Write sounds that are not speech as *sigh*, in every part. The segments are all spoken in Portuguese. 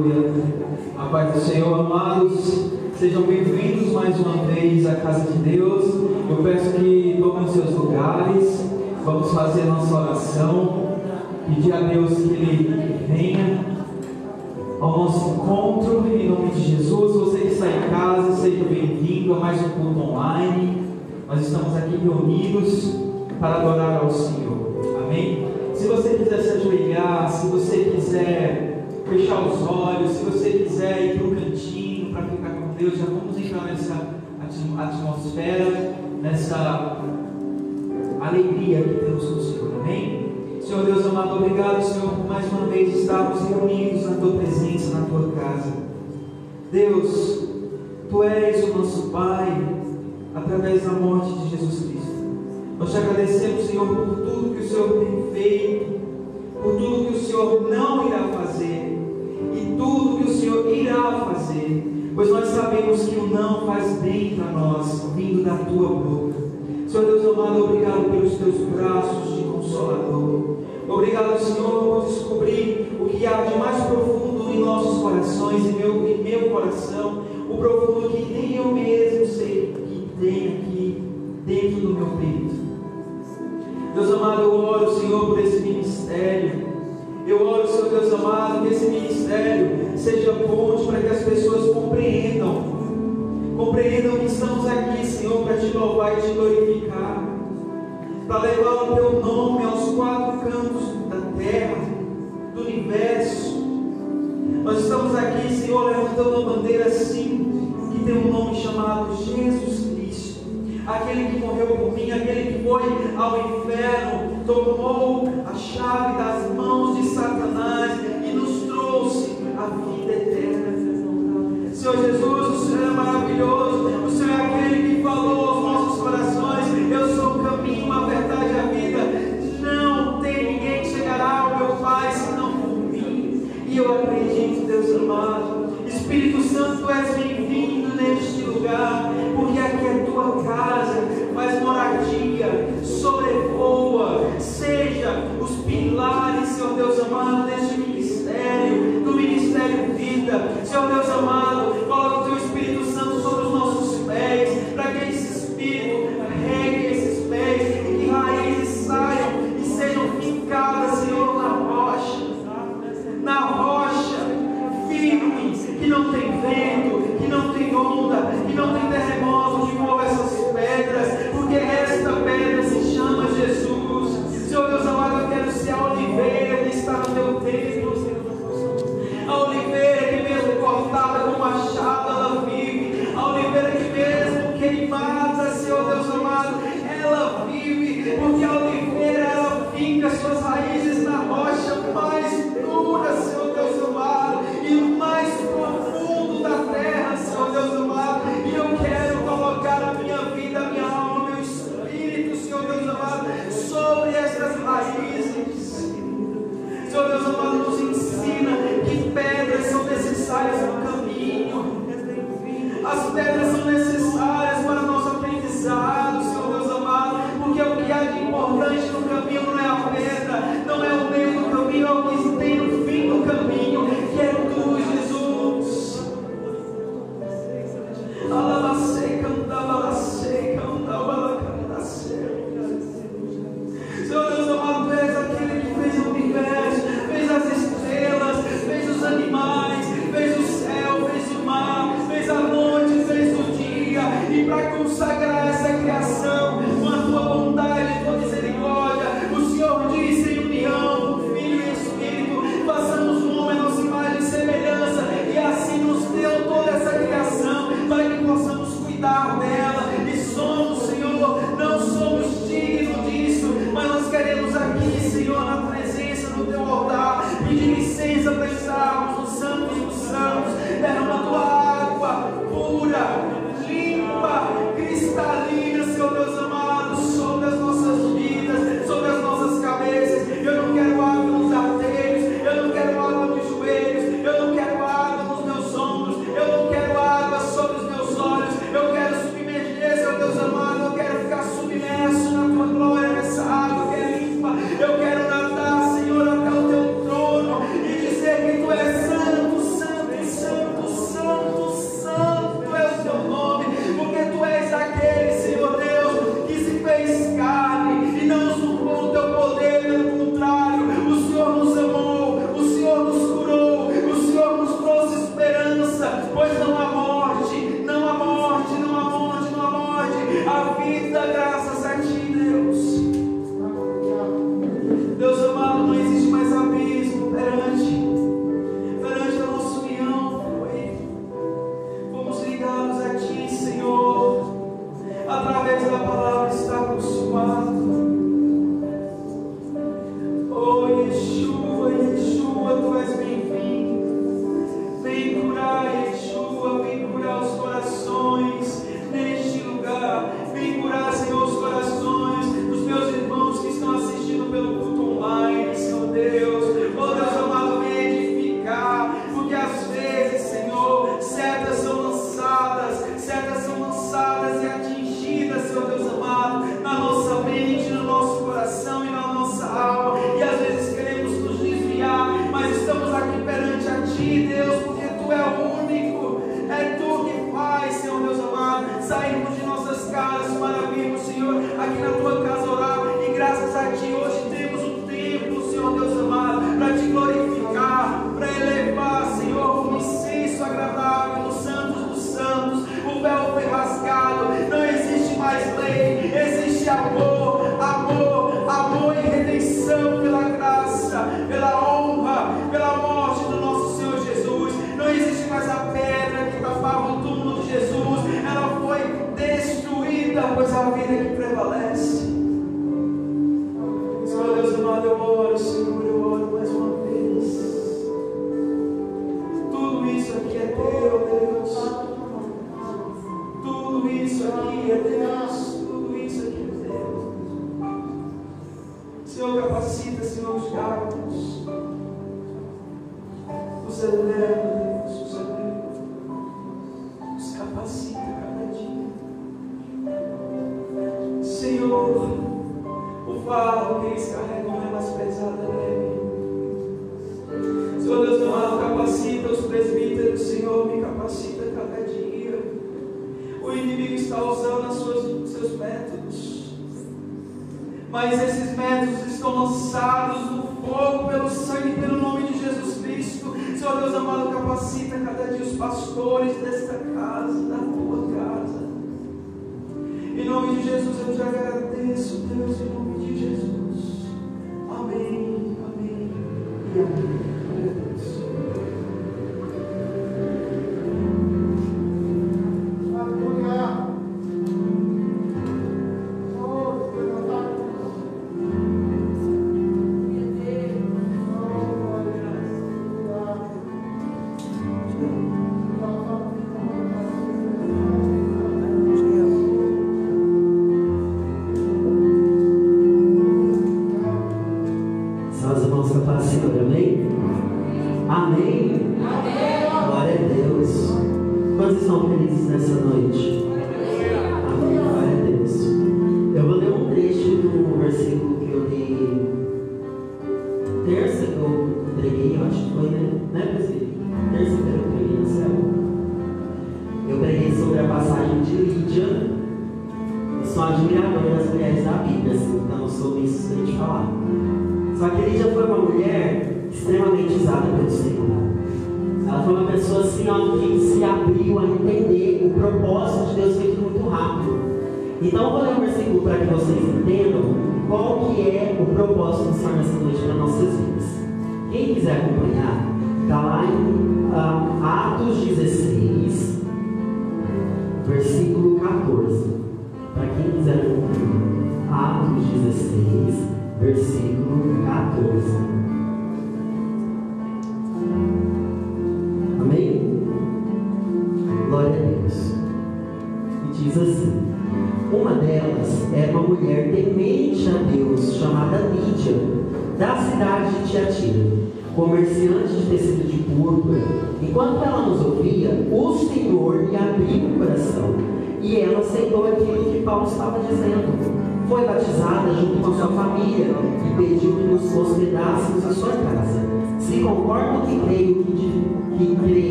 Aleluia. A paz do Senhor, amados. Sejam bem-vindos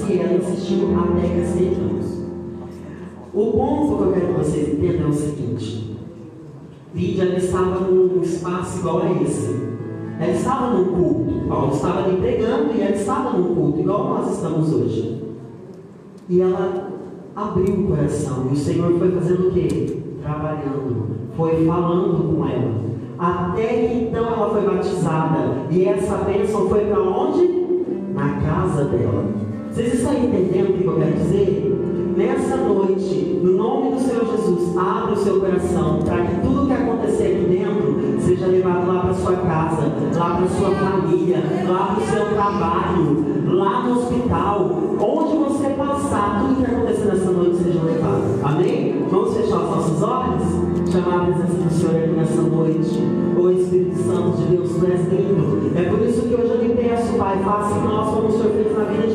se ela insistiu até castigá-los. O ponto que eu quero que vocês entendam é o seguinte: Lídia estava num espaço igual a esse. Ela estava num culto, Paulo estava ali pregando e ela estava num culto, igual nós estamos hoje. E ela abriu o coração e o Senhor foi fazendo o quê? Trabalhando, foi falando com ela. Até que então ela foi batizada e essa bênção foi para onde? Na casa dela. Vocês estão entendendo o que eu quero dizer? Nessa noite, no nome do Senhor Jesus, abra o seu coração para que tudo que acontecer aqui dentro seja levado lá para sua casa, lá para sua família, lá para o seu trabalho, lá no hospital, onde você passar, tudo que acontecer nessa noite seja levado. Amém? Vamos fechar os nossos olhos? Chamar a presença do Senhor aqui nessa noite. O Espírito Santo de Deus, tu és lindo. É por isso que hoje eu lhe peço, Pai, faça em nós como o Senhor fez na vida de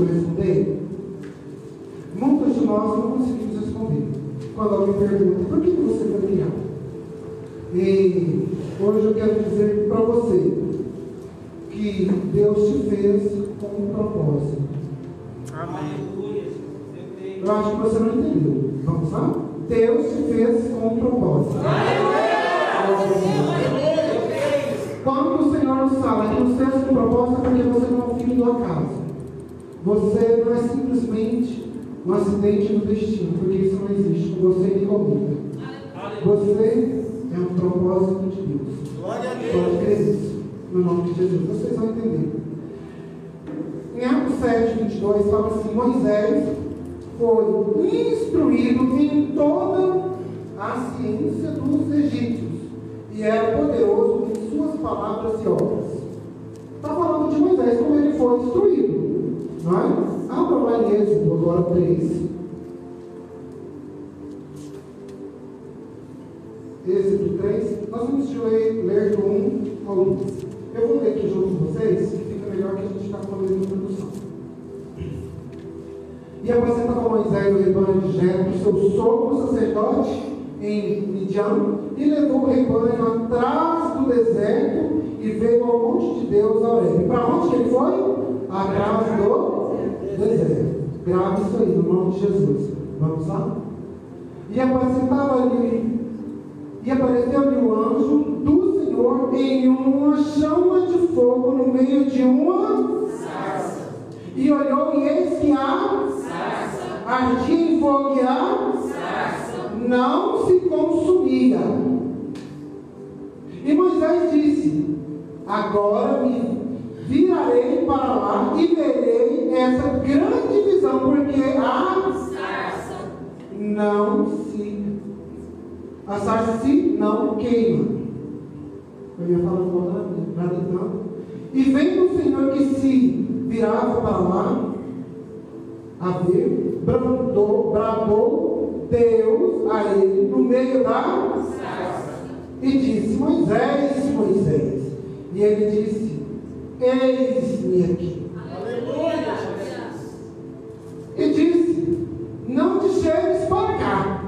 Conseguiu responder? Muitos de nós não conseguimos responder. Quando alguém pergunta, por que você foi criado? E hoje eu quero dizer para você que Deus te fez com um propósito. Eu acho que você não entendeu. Vamos lá? Deus te fez com um propósito. Quando o Senhor nos fala que nos fez com um propósito, é porque você não é um filho do acaso. Você não é simplesmente um acidente do destino, porque isso não existe você nem comigo. Você é um propósito de Deus. Pode crer nisso. No nome de Jesus. Vocês vão entender. Em Atos 7, 22, fala assim: Moisés foi instruído em toda a ciência dos egípcios e era poderoso em suas palavras e obras. Está falando de Moisés, como ele foi instruído. É? Abra lá em Êxodo, agora 3. Êxodo 3. Nós vamos ler, do 1 ao 2. Eu vou ler aqui junto com vocês, que fica melhor que a gente está com a mesma introdução. E apresentava Moisés o rebanho de Jetro, seu sogro sacerdote, em Midian, e levou o rebanho atrás do deserto e veio ao monte de Deus, a Horebe. Para onde ele foi? Atrás do deserto. Grave isso aí, no nome de Jesus. Vamos lá? E apresentava ali, e apareceu-lhe o anjo do Senhor em uma chama de fogo no meio de uma sarça. E olhou e eis que a sarça ardia em fogo e a sarça não se consumia. E Moisés disse: Agora me virarei para lá e verei essa grande visão, porque a sarça não se a sarça se não queima. Eu ia falar agora, nada então. E vendo o Senhor que se virava para lá, a ver, bradou, bradou Deus a ele no meio da sarça. E disse, Moisés, Moisés. E ele disse, eis-me aqui. E disse, não te chegues para cá.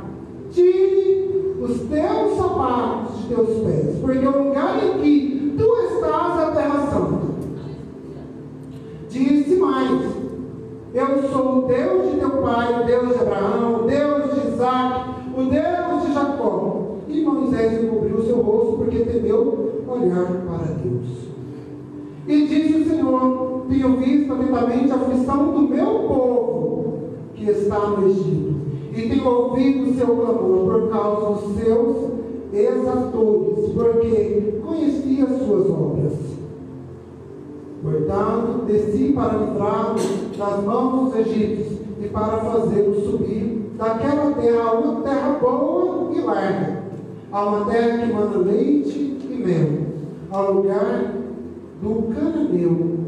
Tire os teus sapatos de teus pés, porque o lugar em que tu estás é a terra santa. Disse mais: Eu sou o Deus de teu pai, o Deus de Abraão, o Deus de Isaac, o Deus de Jacó. E Moisés encobriu o seu rosto porque temeu olhar para Deus. E disse o Senhor: Tenho visto atentamente a aflição do meu povo que está no Egito, e tenho ouvido o seu clamor por causa dos seus exatores, porque conheci as suas obras. Portanto, desci para livrá-lo das mãos dos egípcios e para fazê-lo subir daquela terra a uma terra boa e larga, a uma terra que manda leite e mel, ao lugar do cananeu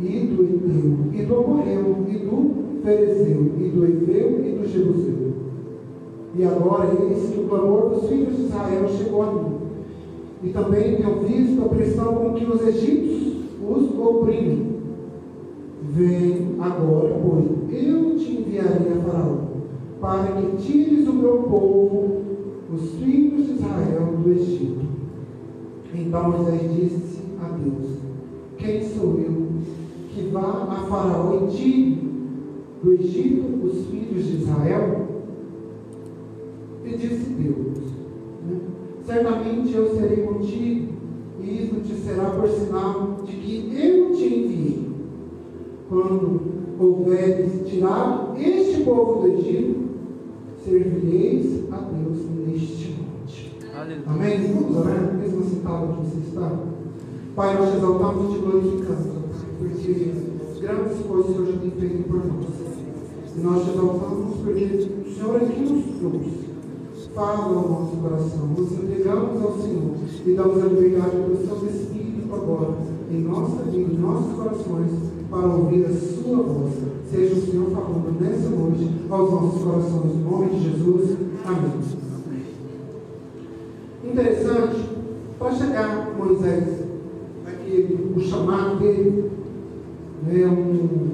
e do Eteu, e do Amorreu, e do Ferezeu, e do Efeu, e do Jebuseu. E agora eis que o clamor dos filhos de Israel chegou a mim. E também tenho visto a pressão com que os egípcios os oprimem. Vem agora, pois, eu te enviarei a Faraó, para que tires o meu povo, os filhos de Israel, do Egito. Então Moisés disse a Deus: Quem sou eu que vá a Faraó e tire do Egito os filhos de Israel? E disse Deus: né? Certamente eu serei contigo, e isso te será por sinal de que eu te enviei. Quando houveres tirado este povo do Egito, servireis a Deus neste monte. Amém? Vamos orar, mesmo sentado onde você está. Pai, nós exaltamos e te glorificamos, porque grandes coisas o Senhor já tem feito por nós. E nós te exaltamos porque o Senhor é quem nos trouxe. Fala ao nosso coração. Nos entregamos ao Senhor e damos a liberdade do Santo Espírito agora, em nossa vida, em nossos corações, para ouvir a Sua voz. Seja o Senhor falando nessa noite aos nossos corações. Em nome de Jesus. Amém. Interessante, para chegar Moisés, né, é um,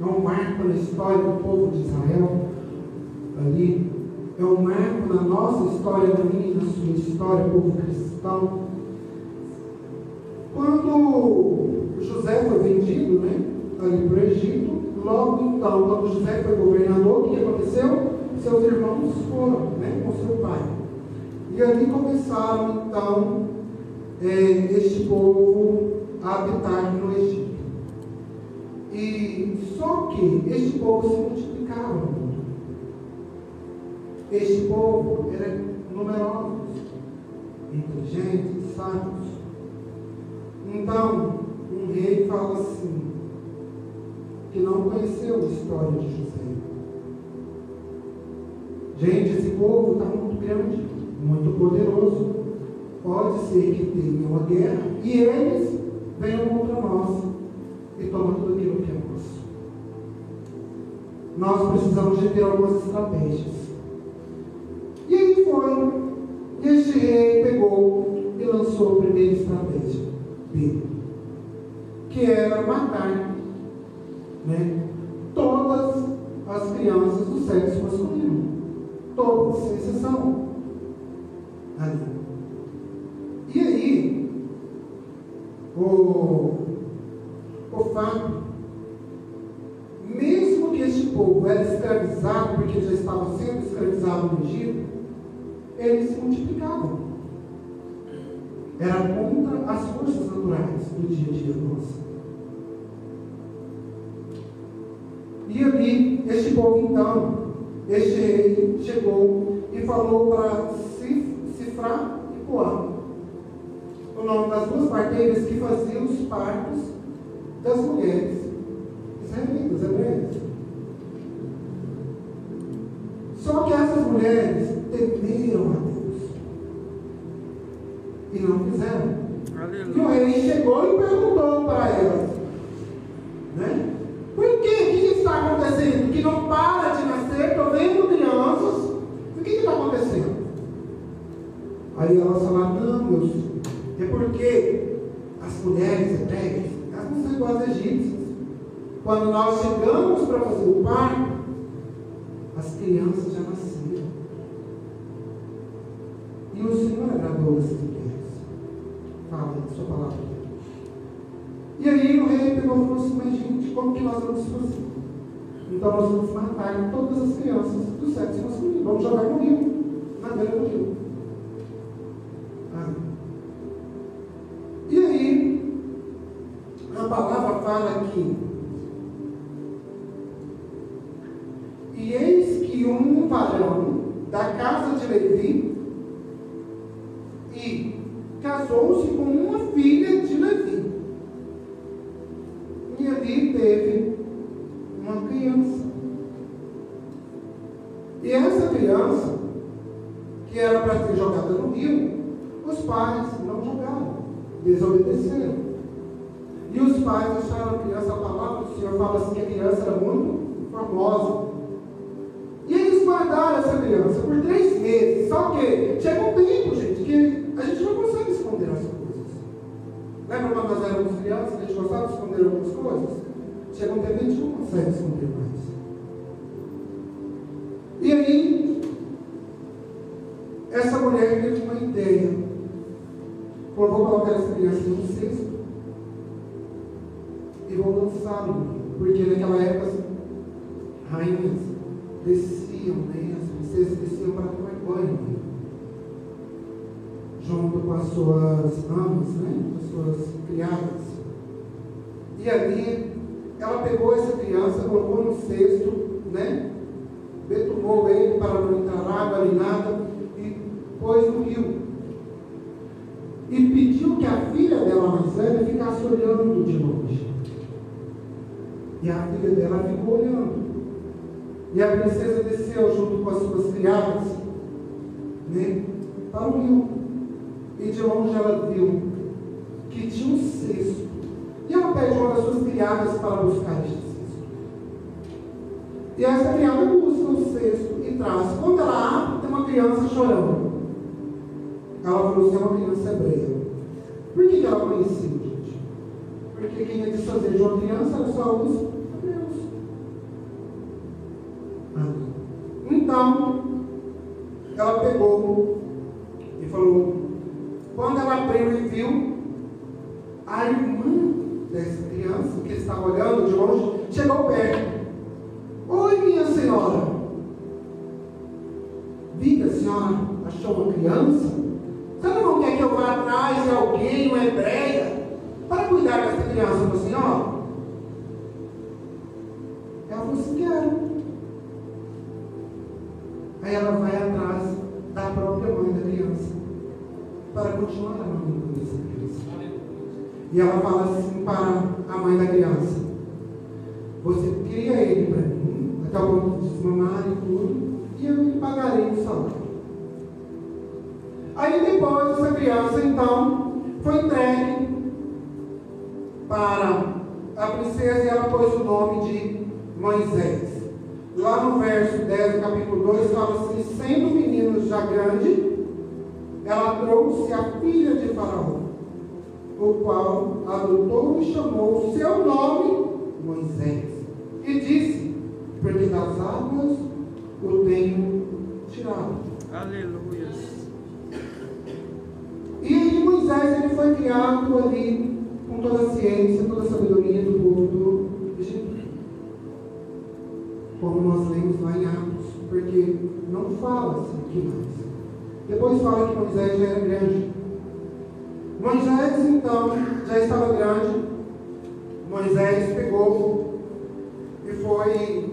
é um marco na história do povo de Israel, ali, é um marco na nossa história, na minha na sua história, povo cristão. Quando José foi vendido, né, ali para o Egito, logo então, quando José foi governador, o que aconteceu? Seus irmãos foram, né, com seu pai. E ali começaram então é, este povo a habitar no Egito. E só que este povo se multiplicava muito. Este povo era numeroso, inteligentes, sábios. Então, um rei fala assim, que não conheceu a história de José. Gente, esse povo está muito grande, muito poderoso. Pode ser que tenha uma guerra e eles venham contra nós e tomam tudo aquilo que é nosso. Nós precisamos de ter algumas estratégias. E aí foi. E este rei pegou e lançou a primeira estratégia dele, que era matar né, todas as crianças do sexo masculino. Todas, sem exceção. Ali. E aí, o, o fato, mesmo que este povo era escravizado, porque já estava sendo escravizado no Egito, eles se multiplicavam. Era contra as forças naturais do dia a dia nosso. E ali, este povo então, este rei chegou e falou para Cifra e Poá, o nome das duas parteiras que faziam os partos das mulheres israelitas, hebreias. Só que essas mulheres temeram a Deus e não fizeram. E o rei chegou e perguntou para elas, né? Por quê? O que está acontecendo? Que não para de nascer, estou vendo crianças. O que está acontecendo? Aí elas falaram, não, meu filho, é porque as mulheres hebreias, elas não são igual às egípcias. Quando nós chegamos para fazer o parto, as crianças já nasceram. E o Senhor agradou essas mulheres. Fala a sua palavra. E aí o rei pegou e falou assim, mas gente, como que nós vamos fazer? Então nós vamos matar todas as crianças do sexo masculino. Vamos jogar no rio, na beira do rio. Fala que e eis que um varão da casa de Levi e casou-se com uma filha de Levi. E ali teve uma criança. E essa criança, que era para ser jogada no rio, os pais não jogaram, desobedeceram. E os pais acharam a criança, a palavra do Senhor fala assim que a criança era muito famosa. E eles guardaram essa criança por três meses. Só que chega um tempo, gente, que a gente não consegue esconder as coisas. Lembra quando nós éramos crianças, a gente gostava de esconder algumas coisas? Chega um tempo que a gente não consegue esconder mais. E aí, essa mulher teve uma ideia. Falou, vou colocar essa criança no cesto Porque naquela época, as rainhas desciam, né? as princesas desciam para tomar banho. Junto com as suas amas, né? com as suas criadas. E ali, ela pegou essa criança, colocou no cesto, né? betumou ele para não entrar água nem nada e pôs no rio. E pediu que a filha dela mais velha ficasse olhando de longe. E a filha dela ficou olhando. E a princesa desceu junto com as suas criadas né, para o rio. E de longe ela viu que tinha um cesto. E ela pede uma das suas criadas para buscar este cesto. E essa criada busca o cesto e traz. Quando ela abre, tem uma criança chorando. Ela falou assim: é uma criança hebreia. Por que, que ela gente? Porque quem ia desfazer de uma criança era só os hebreus. Então, ela pegou e falou: quando ela abriu e viu, a irmã dessa criança, que estava olhando de longe, chegou perto. Oi, minha senhora. Diga, senhora, achou uma criança? Você não quer que eu vá atrás de alguém, uma hebreia, para cuidar dessa criança para a senhora? Ela falou assim: quero. Aí ela vai atrás da própria mãe da criança para continuar amando essa criança. E ela fala assim para a mãe da criança: Você cria ele para mim, até o ponto de desmamar e tudo, e eu lhe pagarei o salário. Aí depois essa criança então foi entregue para a princesa e ela pôs o nome de Moisés. Lá no verso 10 do capítulo 2 fala assim: sendo o menino já grande, ela trouxe a filha de Faraó, o qual adotou e chamou o seu nome Moisés. E disse: Porque das águas o tenho tirado. Aleluia. E Moisés ele foi criado ali com toda a ciência, toda a sabedoria do povo do Egito. Como nós lemos lá em Atos, porque não fala assim aqui mais. Depois fala que Moisés já era grande. Moisés então já estava grande. Moisés pegou e foi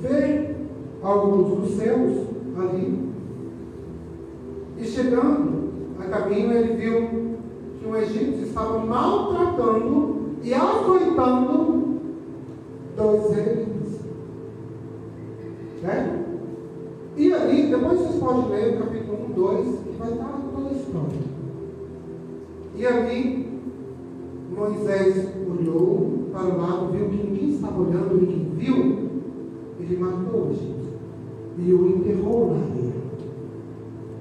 ver alguns dos céus ali. E chegando a caminho, ele viu que um egípcio estava maltratando e açoitando dois israelitas. Certo? E ali, depois vocês podem ler o capítulo 1, 2, que vai estar toda a história. E ali, Moisés olhou para o lado, viu que ninguém estava olhando, ninguém viu. Ele matou o egípcio e o enterrou na areia.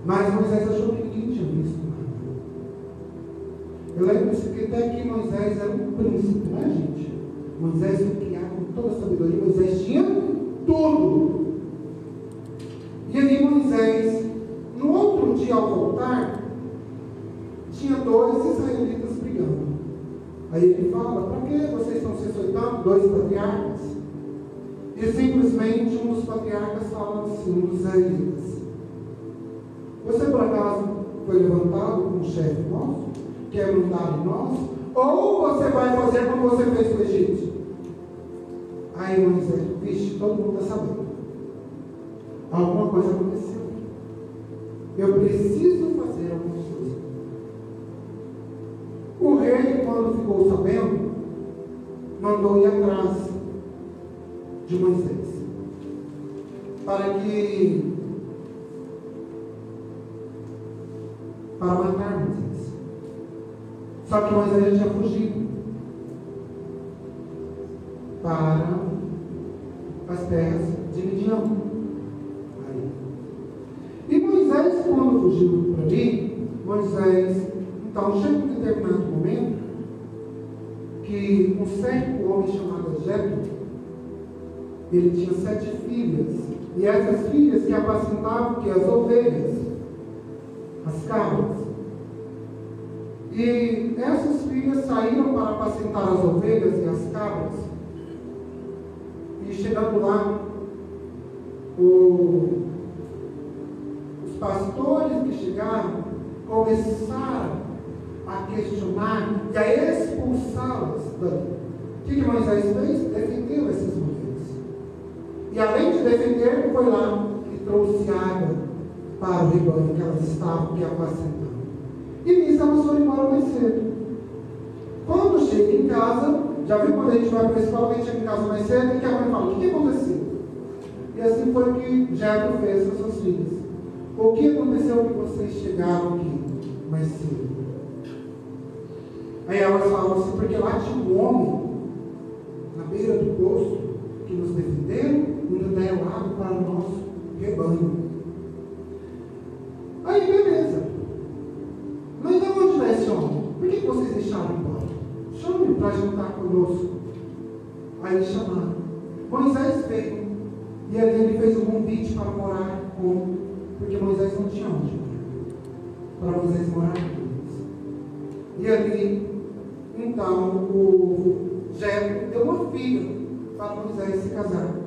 Mas Moisés achou que ninguém tinha visto nada. Eu lembro que até aqui Moisés era um príncipe, não é, gente? Moisés foi criado com toda a sabedoria, Moisés tinha tudo. E ali Moisés, no outro dia ao voltar, tinha dois israelitas brigando. Aí ele fala, para que vocês estão se açoitando? Dois patriarcas. E simplesmente um dos patriarcas fala assim, um dos israelitas. Você por acaso foi levantado como chefe nosso? quer mandar em nós? Ou você vai fazer como você fez com o Egito? Aí Moisés, vixe, todo mundo está sabendo. Alguma coisa aconteceu. Eu preciso fazer alguma coisa. O rei, quando ficou sabendo, mandou ir atrás de Moisés. Para que. Para matar Moisés. Só que Moisés já tinha fugido para as terras de Midian. Aí. E Moisés, quando fugiu para ali, Moisés, então chega um determinado momento que um certo homem chamado Jetro, ele tinha sete filhas, e essas filhas que apacentavam que as ovelhas, as cabras. E essas filhas saíram para apacentar as ovelhas e as cabras. E chegando lá, o, os pastores que chegaram começaram a questionar e a expulsá-las dali. O que, que Moisés fez? Defendeu essas mulheres. E além de defender, foi lá e trouxe água para o rebanho que elas estavam que apacentando. E nisso elas foram embora mais cedo. Quando chega em casa, já viu quando a gente vai para em casa mais cedo, e que a mãe fala, o que, aconteceu? E assim foi que Jethro fez com as suas filhas. O que aconteceu que vocês chegaram aqui mais cedo? Aí elas falam assim, porque lá tinha um homem na beira do poço que nos defenderam e nos deram água para o nosso rebanho. Aí beleza. Mas de onde é esse homem? Por que vocês deixaram embora? Chame para jantar conosco. Aí chamaram. Moisés veio. E ali ele fez um convite para morar com. Porque Moisés não tinha onde morar. Para Moisés morar com eles. E ali, então, o Jetro deu uma filha para Moisés se casar.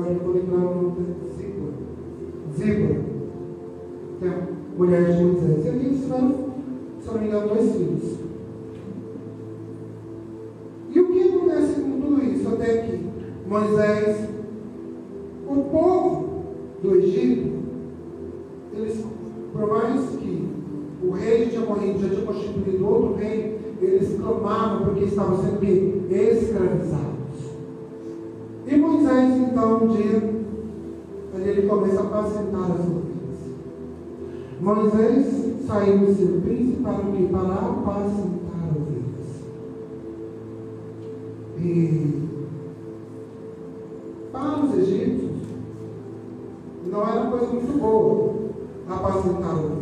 Agora o nome da Ziba. Ziba, que é a mulher de Moisés. E eles tiveram, se não me engano, dois filhos. E o que acontece com tudo isso? Até que Moisés, o povo do Egito, eles, por mais que o rei tinha morrido, já tinha constituído outro rei, eles clamavam porque estavam sendo escravizados. E Moisés, então, um dia, ele começa a apacentar as ovelhas. Moisés saiu do seu príncipe para o quê? Para apacentar ovelhas. E para os egípcios, não era coisa muito boa apacentar ovelhas.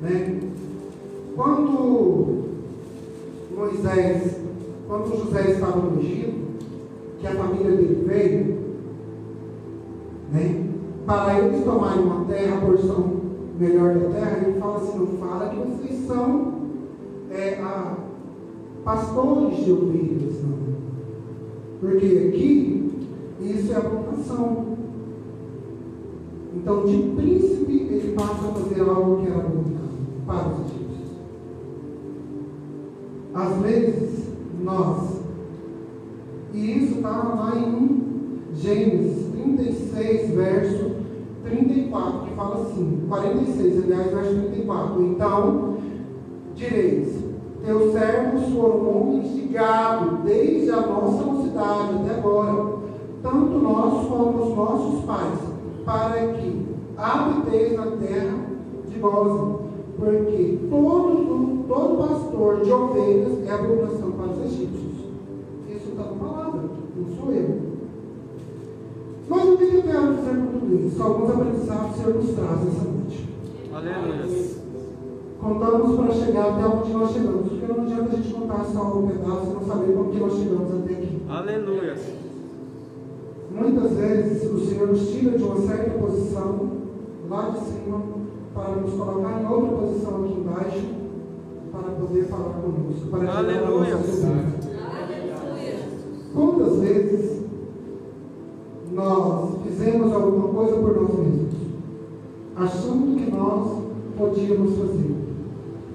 Né? Quando Moisés, quando José estava no Egito, que a família dele veio, né? para eles tomarem uma terra, a porção melhor da terra, ele fala assim, não fala que vocês são é, a, pastores de ovelhas, não. Porque aqui, isso é a vocação. Então, de príncipe, ele passa a fazer algo que era abominável para os egípcios. Às vezes, nós, e isso está lá em Gênesis 36, verso 34, que fala assim, 46, aliás, verso 34. Então, direis, teus servos foram homens de gado, desde a nossa mocidade até agora, tanto nós como os nossos pais, para que habiteis na terra de Gozen, porque todo, todo pastor de ovelhas é abominação para os egípcios. Isso está na palavra, não sou eu. Mas o que eu quero dizer com tudo isso? Alguns aprendizados o Senhor nos traz essa noite. Aleluia. Contamos para chegar até onde nós chegamos, porque não adianta a gente contar só um pedaço e não saber como que nós chegamos até aqui. Aleluia. Muitas vezes o Senhor nos tira de uma certa posição lá de cima para nos colocar em outra posição aqui embaixo para poder falar conosco, para Aleluia. nossa dúvida. Quantas vezes nós fizemos alguma coisa por nós mesmos? achando que nós podíamos fazer.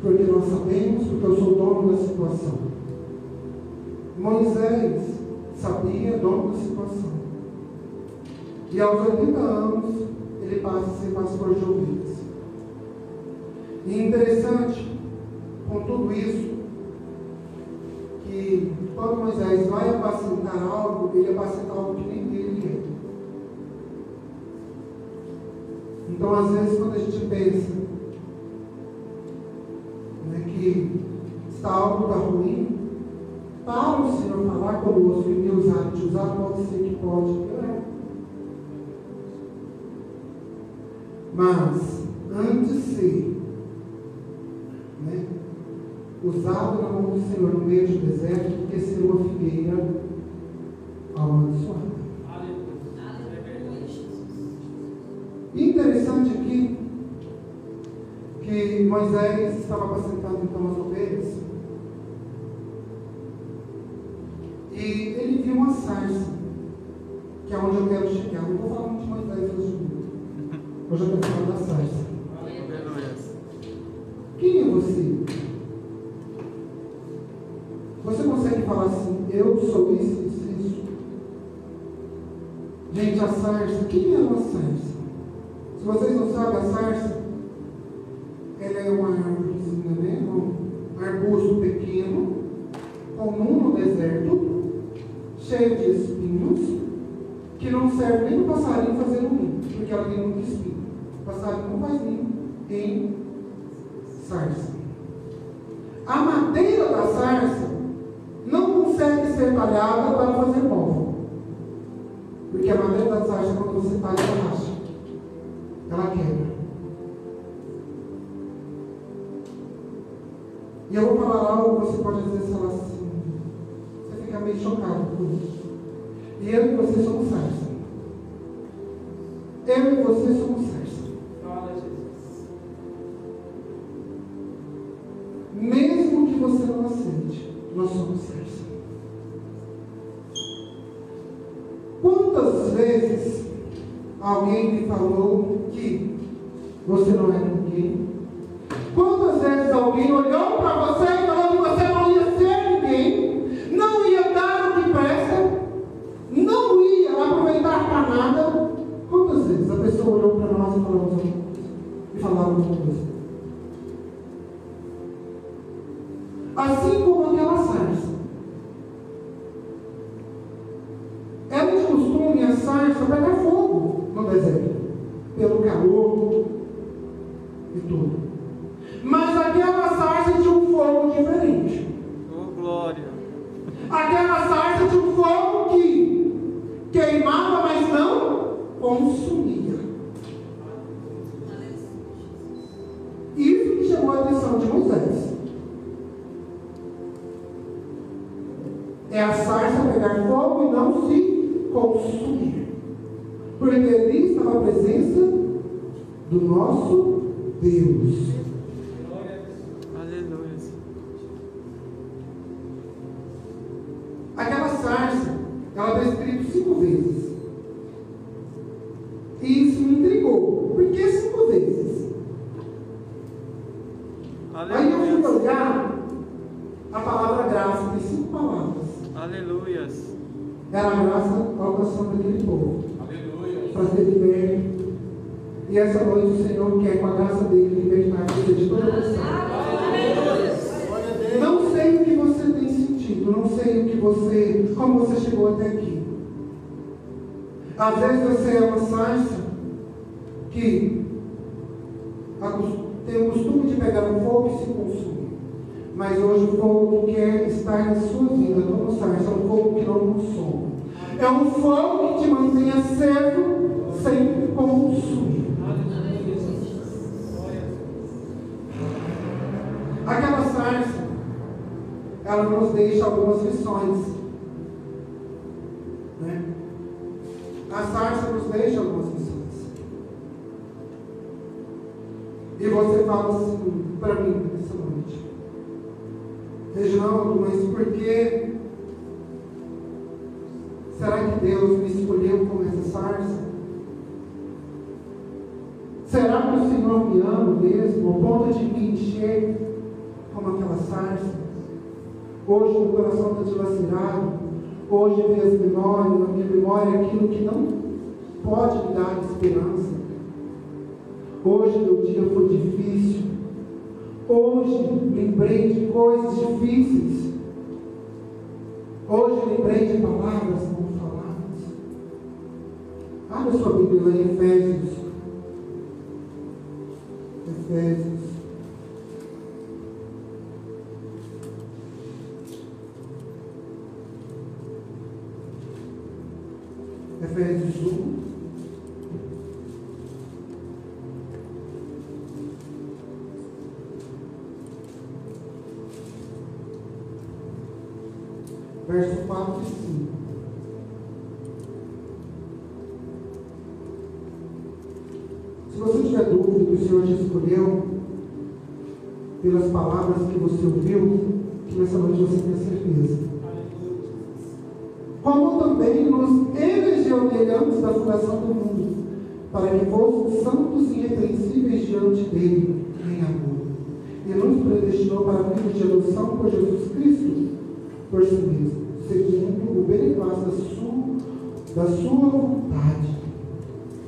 Porque nós sabemos, porque eu sou dono da situação. Moisés sabia, dono da situação. E aos 80 anos, ele passa a ser pastor de ovelhas. E interessante, com tudo isso, que quando Moisés vai apacentar algo, ele apacenta algo que nem dele é. Então, às vezes, quando a gente pensa né, que está algo está ruim, para o Senhor falar conosco e me usar, te usar, pode ser que pode piorar. Mas, antes de usado na mão do Senhor no meio do deserto, do que ser uma figueira amaldiçoada. Interessante aqui que Moisés estava apacentando então as ovelhas e ele viu uma sarça, que é onde eu quero chegar. Não vou falar muito de Moisés hoje. Hoje eu quero falar da sarça. Quem é você? Falar assim, eu sou isso, isso, isso? Gente, a sarça, quem é uma sarça? Se vocês não sabem, a sarça, ela é uma árvorezinha, né? Um arbusto pequeno, comum no deserto, cheio de espinhos, que não serve nem para passarinho fazer ninho, porque ela tem muito espinho. O passarinho não faz ninho em sarça. A madeira da sarça consegue ser talhada para fazer móvel. Porque a madeira da sarça, quando você talha, ela racha. Ela quebra. E eu vou falar algo que você pode às vezes falar assim. Você fica meio chocado com isso. E eu e você somos sarça. Eu e você somos sarça. Mesmo que você não aceite, nós somos sarça. Quantas vezes alguém me falou que você não é ninguém? Reginaldo, mas por que será que Deus me escolheu como essa sarça? Será o Senhor me ama mesmo, ao ponto de me encher como aquela sarça. Hoje meu coração está dilacerado. Hoje minhas memórias, a minha memória é aquilo que não pode me dar esperança. Hoje meu dia foi difícil. Hoje lembrei de coisas difíceis. Hoje lembrei de palavras não faladas. Abra sua Bíblia lá em Efésios. Efésios. Efésios palavras que você ouviu, que nessa noite você tenha certeza. Como também nos elegeu nele antes da fundação do mundo, para que fôssemos santos e irrepreensíveis diante dele, em amor. E nos predestinou para a vida de adoção por Jesus Cristo, por si mesmo, segundo o beneplácito da sua, da sua vontade.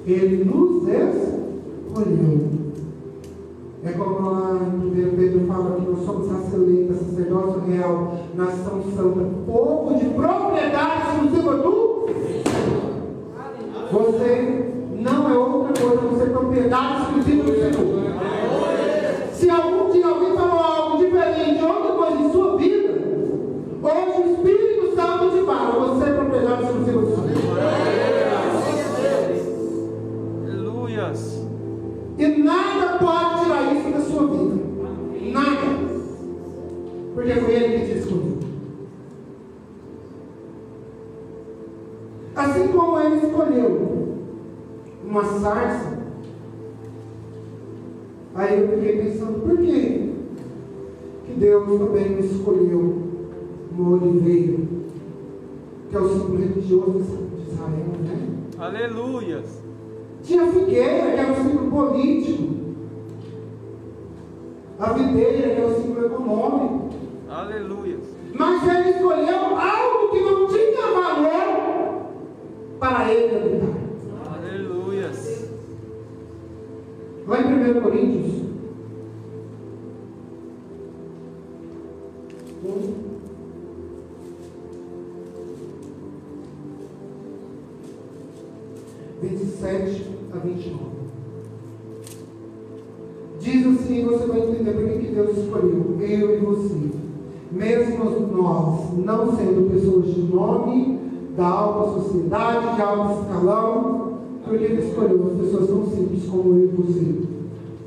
Ele nos escolheu. É como lá em 1 Pedro fala que nós somos raça eleita, sacerdócio real, nação santa, povo de propriedade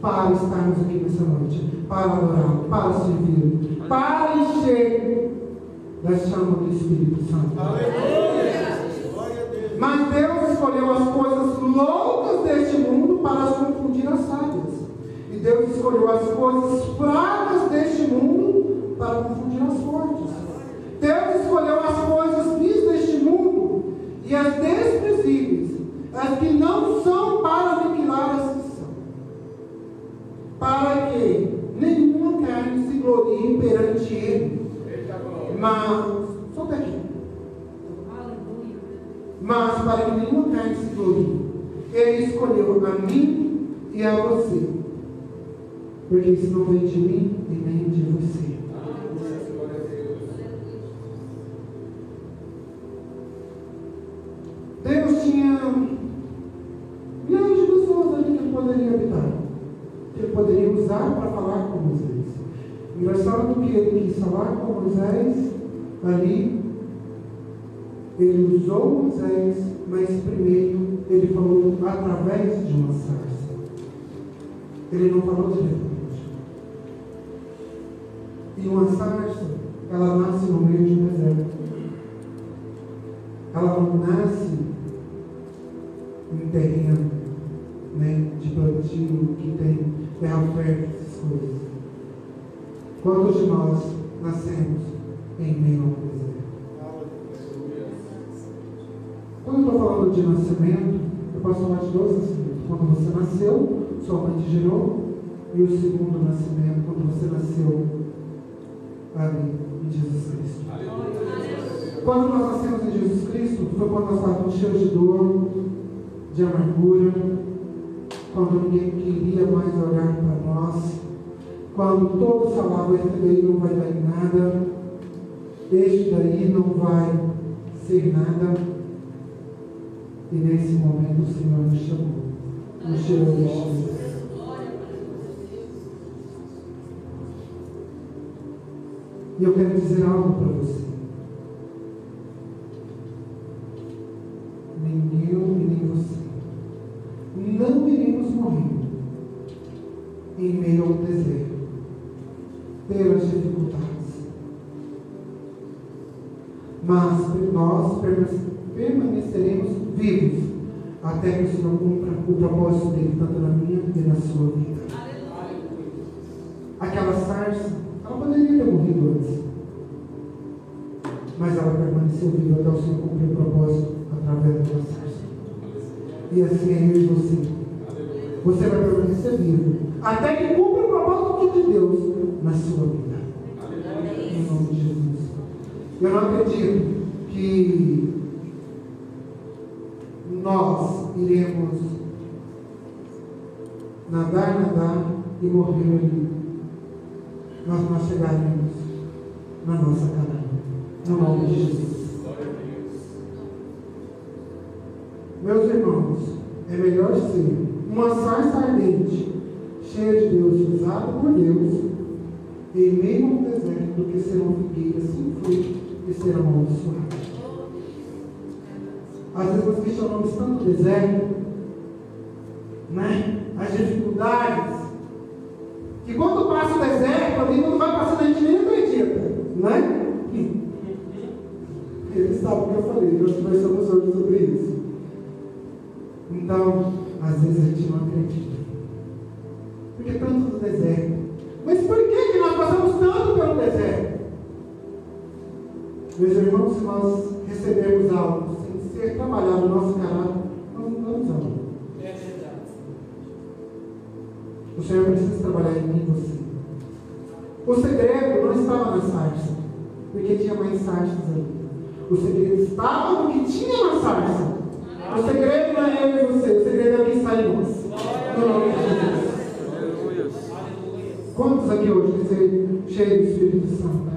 para estarmos aqui nessa noite, para adorar, para servir, para encher da chama do Espírito Santo. Mas Deus escolheu as coisas loucas deste mundo para as confundir as sábias. E Deus escolheu as coisas fracas deste mundo para confundir as fortes. Deus escolheu as coisas vis deste mundo e as desprezíveis, as que não mas para que nenhuma carne se glorie. Ele escolheu a mim e a você. Porque isso não vem de mim e nem de você. Deus tinha milhões de pessoas ali que ele poderia habitar. Que ele poderia usar para falar com Moisés. Engraçado que ele quis falar com Moisés ali ele usou Moisés, mas primeiro ele falou através de uma sarça. Ele não falou diretamente. E uma sarça, ela nasce no meio de um deserto. Ela não nasce em terreno né, de plantio que tem terra fértil, essas coisas. Quantos de nós nascemos em meio Quando eu estou falando de nascimento, eu posso falar de dois nascimentos. quando você nasceu, sua mãe te gerou, e o segundo nascimento, quando você nasceu ali em Jesus Cristo. Quando nós nascemos em Jesus Cristo, foi quando nós estávamos cheios de dor, de amargura, quando ninguém queria mais olhar para nós, quando todos falavam, esse daí não vai dar em nada, este daí não vai ser nada. E nesse momento o Senhor nos chamou, nos tirou deste E eu quero dizer algo para você. Até que cumpra o propósito de Deus na sua vida. Em nome de Jesus. Eu não acredito que nós iremos nadar, nadar e morrer ali. Nós não chegaremos na nossa Canaã. No nome de Jesus. Meus irmãos, é melhor ser uma sarça ardente, cheia de Deus, usada por Deus, em meio ao deserto, do que ser uma figueira sem fruto e ser amaldiçoada. Às vezes nós questionamos tanto o deserto, né? as dificuldades, que quando passa o deserto, ali não vai passando, a gente nem acredita, né? Ele sabe o que eu falei, nós conversamos hoje sobre isso. Então, às vezes a gente não acredita. Tanto do deserto. Mas por que, que nós passamos tanto pelo deserto? Meus irmãos, se nós recebemos algo sem ser trabalhado no nosso caráter, nós não damos algo. É. O Senhor precisa trabalhar em mim e você. O segredo não estava na sarça, porque tinha mais sarças ali. O segredo estava no que tinha na sarça. O segredo não é eu e você, o segredo é o que está em nós. No Jesus. Quantos aqui hoje ser cheios do Espírito Santo?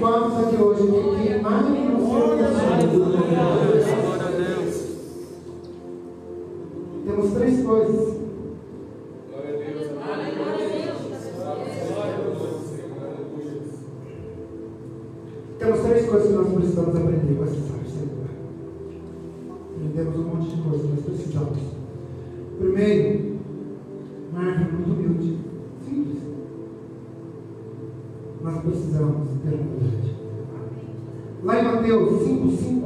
Quantos aqui hoje quer queimar no seu coração? Mateus 5,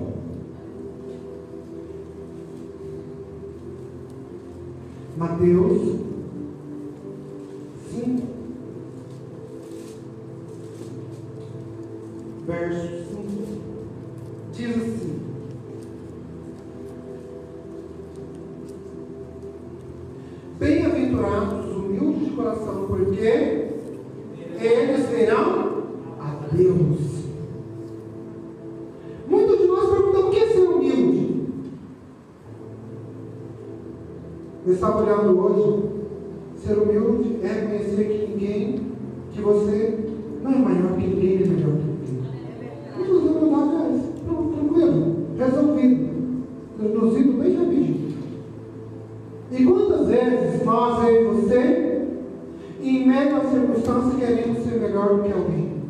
circunstâncias, queremos ser melhor do que alguém?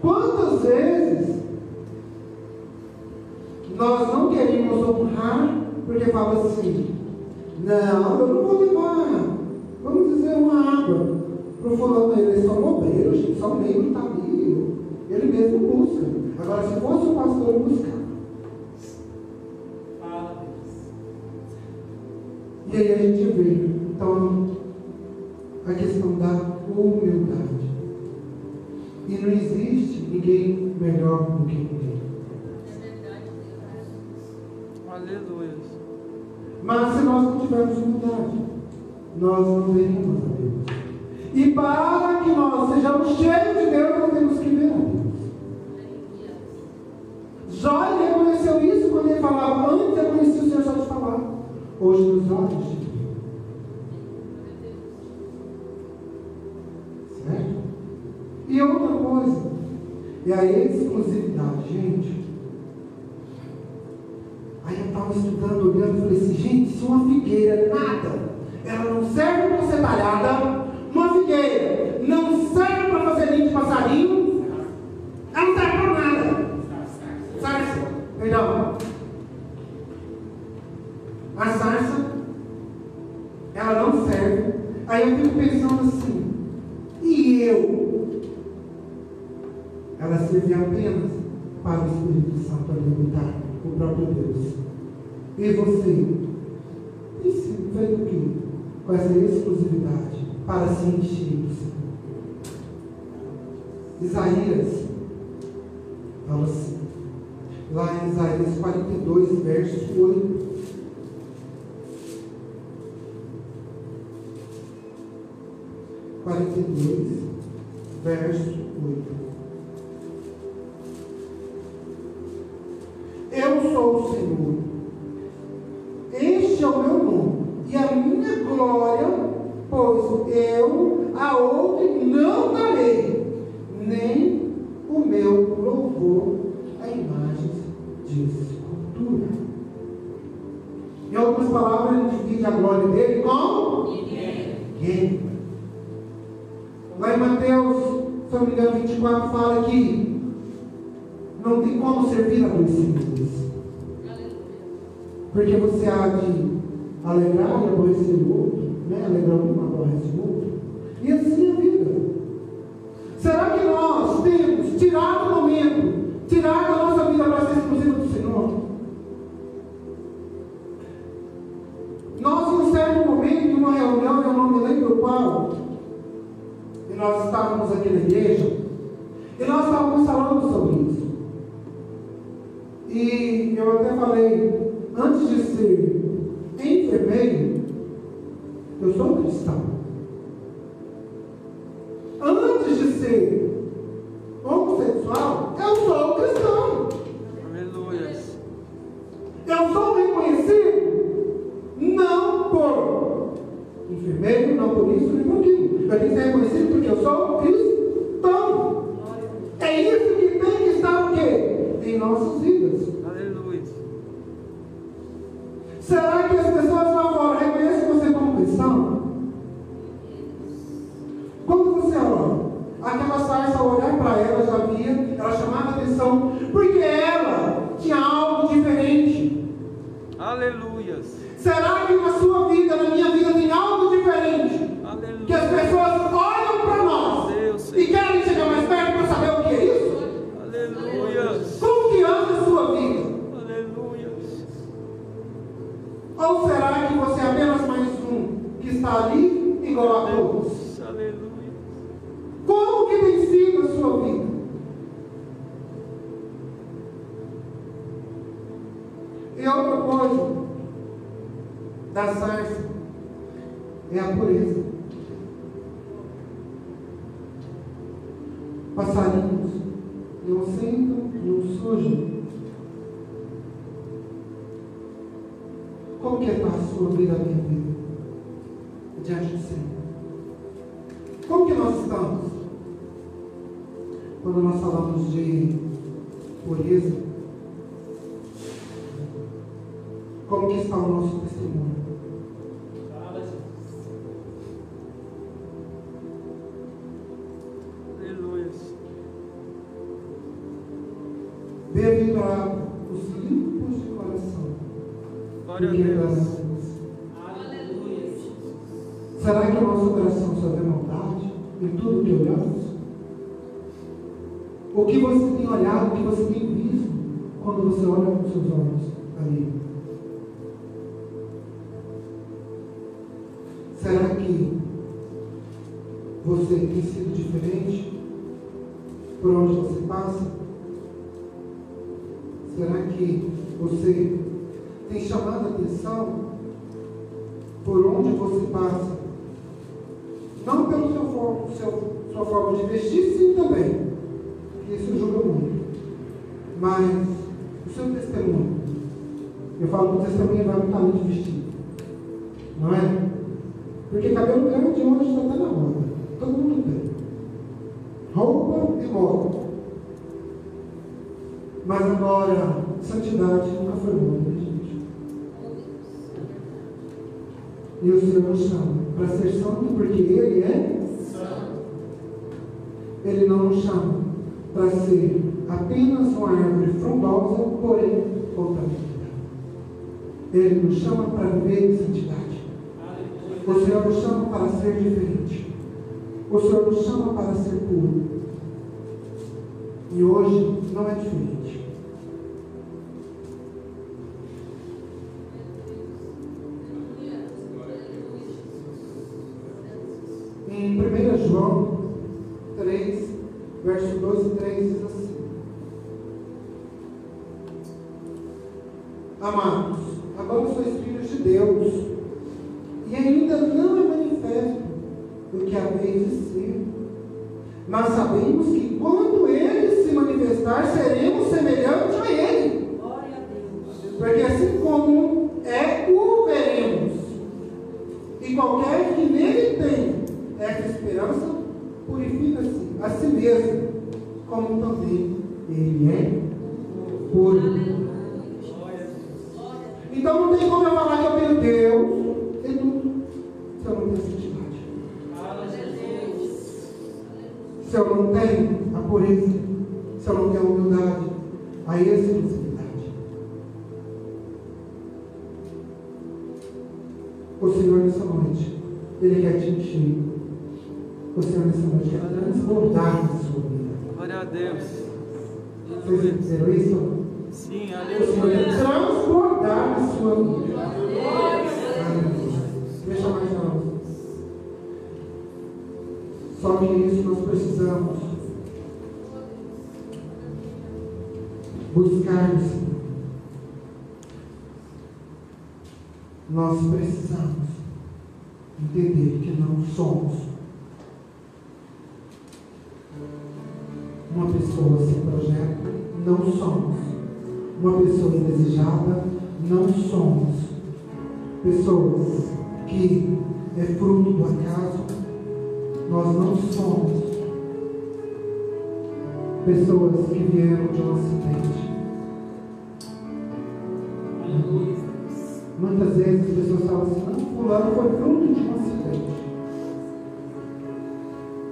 Quantas vezes nós não queremos honrar porque fala assim, não, eu não vou levar, vamos dizer, uma água para o fulano, ele é só um obreiro, gente, só um meio está ali, ele mesmo busca. Agora, se fosse o pastor buscar, tivermos humildade, nós não veremos a Deus. E para que nós sejamos cheios de Deus, nós temos que ver a Deus. Jó reconheceu isso quando ele falava, antes eu conhecia o Senhor só de falar. Hoje nos olhos. Certo? E outra coisa, e a exclusividade, gente. Eu olhando e falei assim, gente, se uma figueira é nada, ela não serve para ser talhada, uma figueira não serve para fazer ninho de passarinho, ela não serve para nada. Sarça, perdão. A sarça, ela não serve. Aí eu fico pensando assim, e eu? Ela serve apenas para o Espírito Santo alimentar o próprio Deus. E você? Pense, fez o quê? Com essa exclusividade para se encher do Senhor. Isaías fala assim, lá em Isaías 42, verso 8. Quarenta e dois, verso oito. Eu sou o Senhor. Glória, pois eu a outro não darei, nem o meu louvor a imagens de escultura. Em outras palavras, ele divide a glória dele com ninguém. Lá em Mateus, se não me engano, 24 fala que não tem como servir a dois senhores. Porque você há de alegrar e aborrecer o outro, né? alegrar um, aborrece o outro. E assim é a vida. Será que nós temos tirado o momento, tirado a nossa vida para ser exclusiva do Senhor? Nós, em um certo momento, em uma reunião, eu não me lembro qual, e nós estávamos aqui na igreja, e nós estávamos falando sobre isso. E eu até falei, antes de ser enfermeiro, eu sou cristão. Antes de ser homossexual, eu sou cristão. Aleluia. Eu sou reconhecido não por enfermeiro, não por isso, nem por aquilo. Eu tenho que ser reconhecido porque eu sou cristão. É isso que tem que estar o quê? Em nossas vidas. Aleluia. Será que as pessoas lá fora reconhecem você como cristão? Quando você ora, aquela sarça ao olhar para ela já via, ela chamava atenção, porque ela tinha algo diferente. Aleluia. Será que na sua vida, na minha vida, tem algo diferente? Que as Aleluia. pessoas olham para nós Deus, e Senhor. querem chegar mais perto para saber o que é isso? Aleluia. Como que anda a sua vida? Aleluia. Ou será que você é apenas mais um que está ali igual a todos? Aleluia. Como que tem sido a sua vida? E outra coisa da sarça é a pureza. Você olha com seus olhos O testemunho vai além de vestir. Não é? Porque cabelo grande hoje está até na moda. Todo mundo tem. Roupa e moda. Mas agora, santidade nunca foi moda, né, gente? E o Senhor nos chama para ser santo porque Ele é Ele não nos chama para ser apenas uma árvore frondosa, porém contaminada. Ele nos chama para viver em santidade. O Senhor nos chama para ser diferente. O Senhor nos chama para ser puro. E hoje não é diferente. Sabemos que Deixa mais não. Só que isso nós precisamos buscar o Senhor. Nós precisamos entender que não somos uma pessoa sem projeto, não somos uma pessoa indesejada, não somos pessoas que é fruto do acaso, nós não somos pessoas que vieram de um acidente. Muitas vezes as pessoas falam assim, não, fulano foi fruto de um acidente.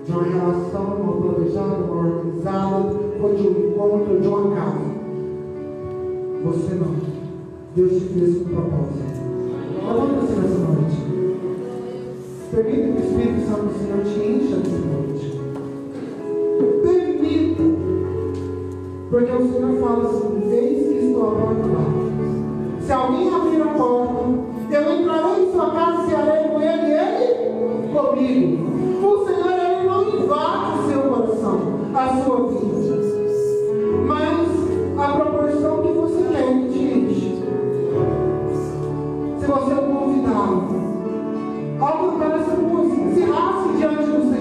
De uma relação mal planejada, mal organizada, foi de um encontro, de um acaso. Você não. Deus te fez com propósito. Levanta você nessa noite. Permita que o Espírito Santo do Senhor te encha nessa noite. Permita. Porque o Senhor fala assim: Eis que estou à porta bato. Se alguém abrir a porta, eu entrarei em sua casa e cearei com ele e ele comigo. O Senhor ele não invade o seu coração, a sua vida. Mas a proporção que você quer, você o ao cantar essa música, se rasgue diante do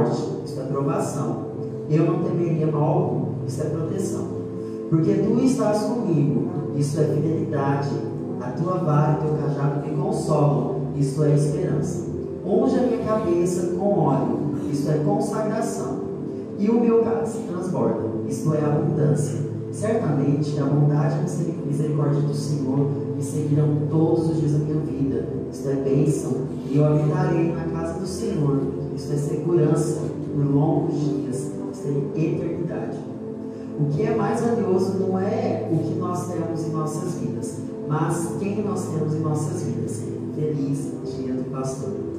morte, isto é provação. Eu não temeria mal algum, isto é proteção. Porque tu estás comigo, isto é fidelidade. A tua vara e teu cajado me consolam, isto é esperança. Onde a minha cabeça com óleo, isto é consagração. E o meu cálice transborda, isto é abundância. Certamente a bondade e a misericórdia do Senhor me seguirão todos os dias da minha vida. Isto é bênção, e eu habitarei na casa do Senhor isso é segurança por longos dias, isso é eternidade. O que é mais valioso não é o que nós temos em nossas vidas, mas quem nós temos em nossas vidas. Feliz dia do pastor.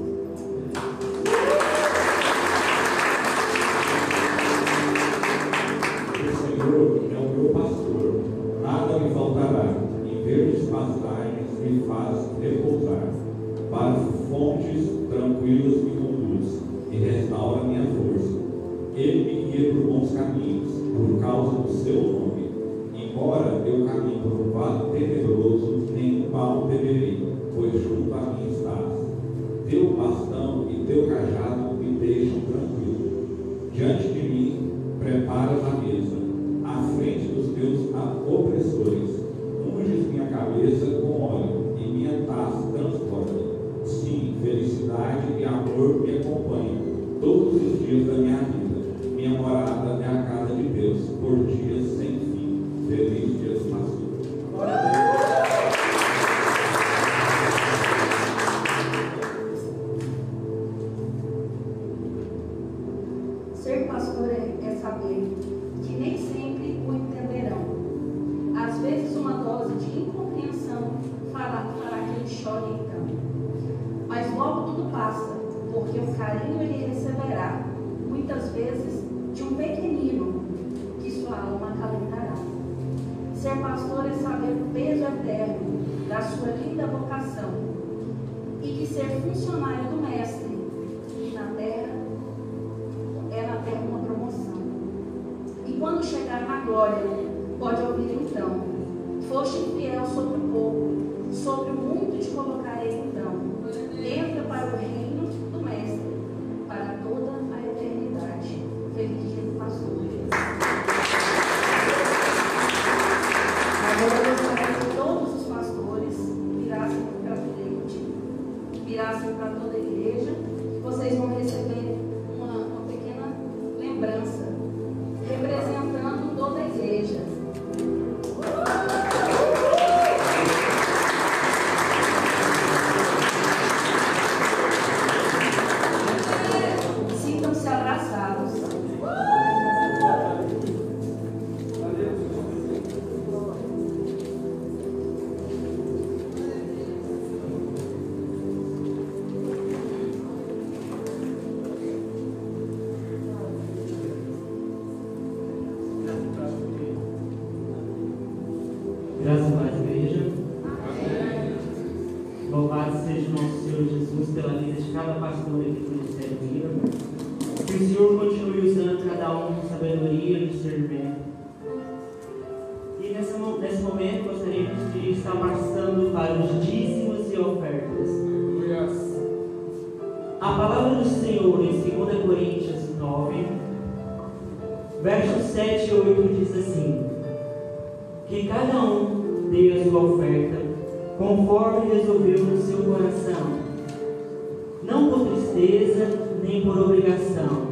coração,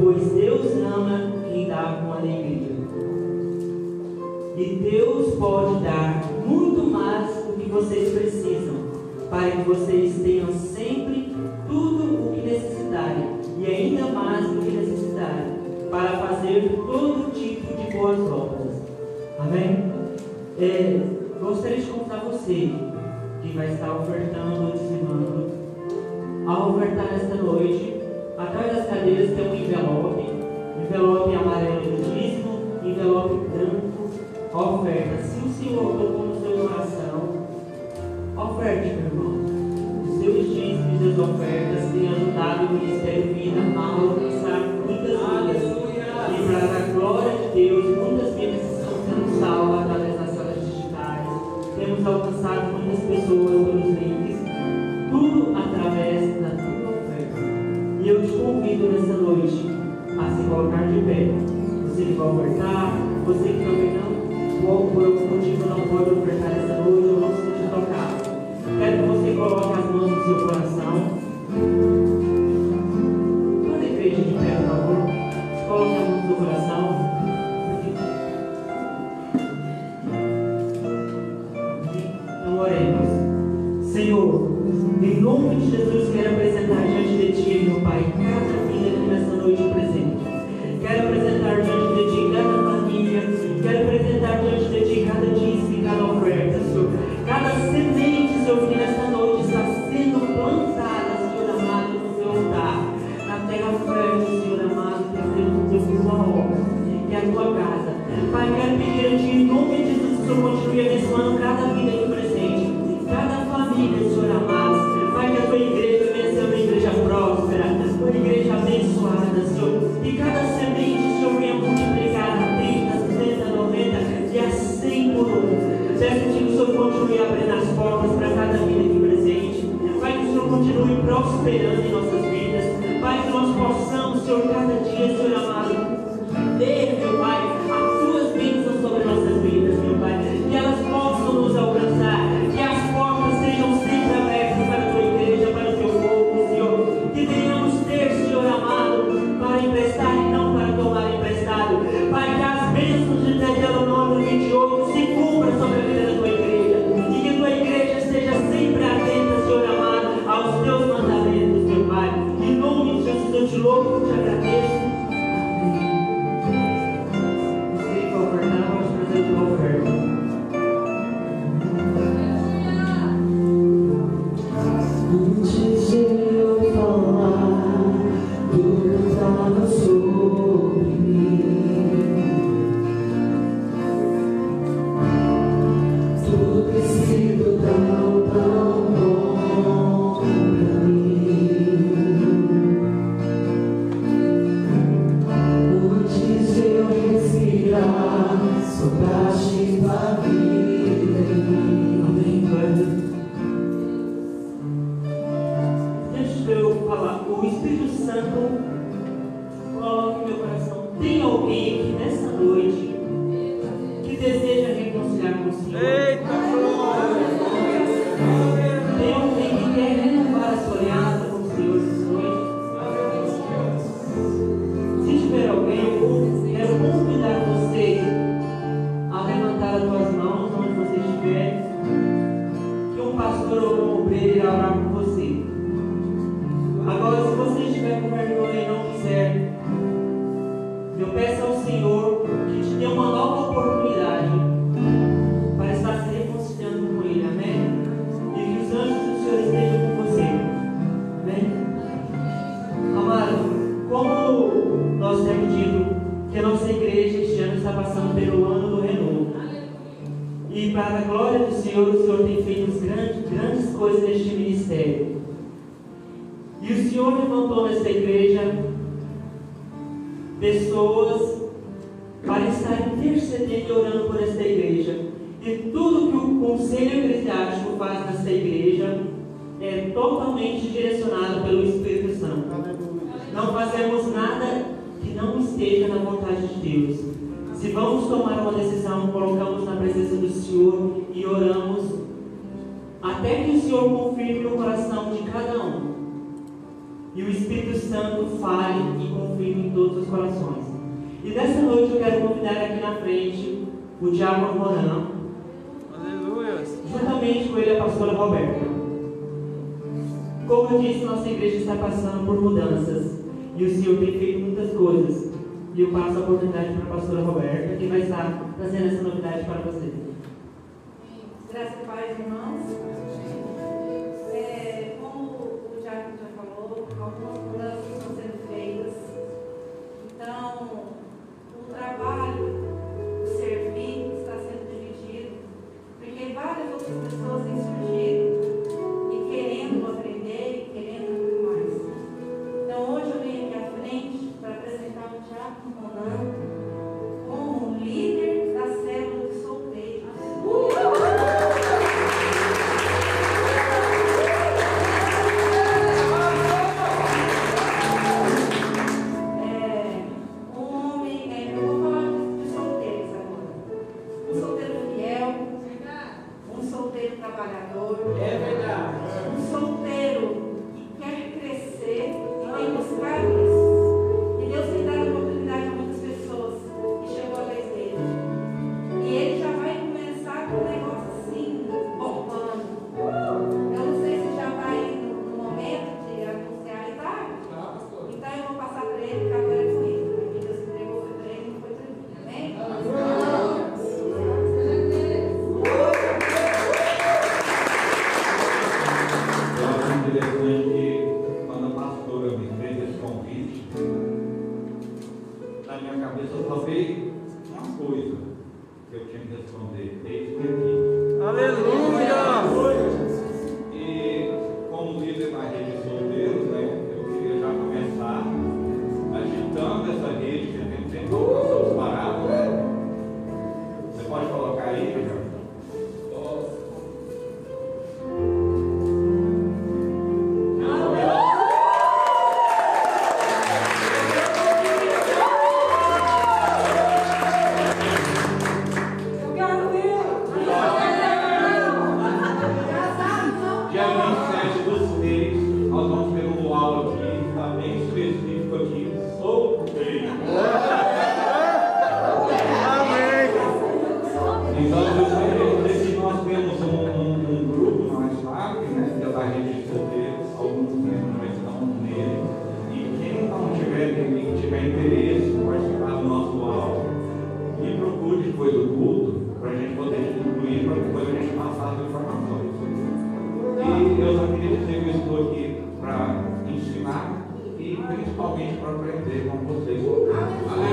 pois Deus ama quem dá com alegria. E Deus pode dar muito mais do que vocês precisam, para que vocês tenham sempre tudo o que necessitarem, e ainda mais do que necessitarem, para fazer todo tipo de boas obras. Amém? É, gostaria de contar você que vai estar ofertando, dizimando, a ofertar esta noite Atrás das cadeiras tem um envelope, envelope amarelo do dízimo, envelope branco, oferta. Se o Senhor tocou no seu coração, oferte, meu irmão. Os seus dízimos e suas ofertas têm ajudado o Ministério Vida a alcançar muitas vidas. E para a glória de Deus, muitas vidas estão sendo salvas através das salas digitais. Temos alcançado muitas pessoas pelos links. Tudo Ouvindo nessa noite a se colocar de pé. Você que vai ofertar, você que também não, por algum motivo não pode ofertar essa noite ou não se sente tocar. Quero que você coloque as mãos no seu coração. Manda a igreja de pé, por favor. Coloque as mãos no coração. Principalmente para aprender com vocês. Amém?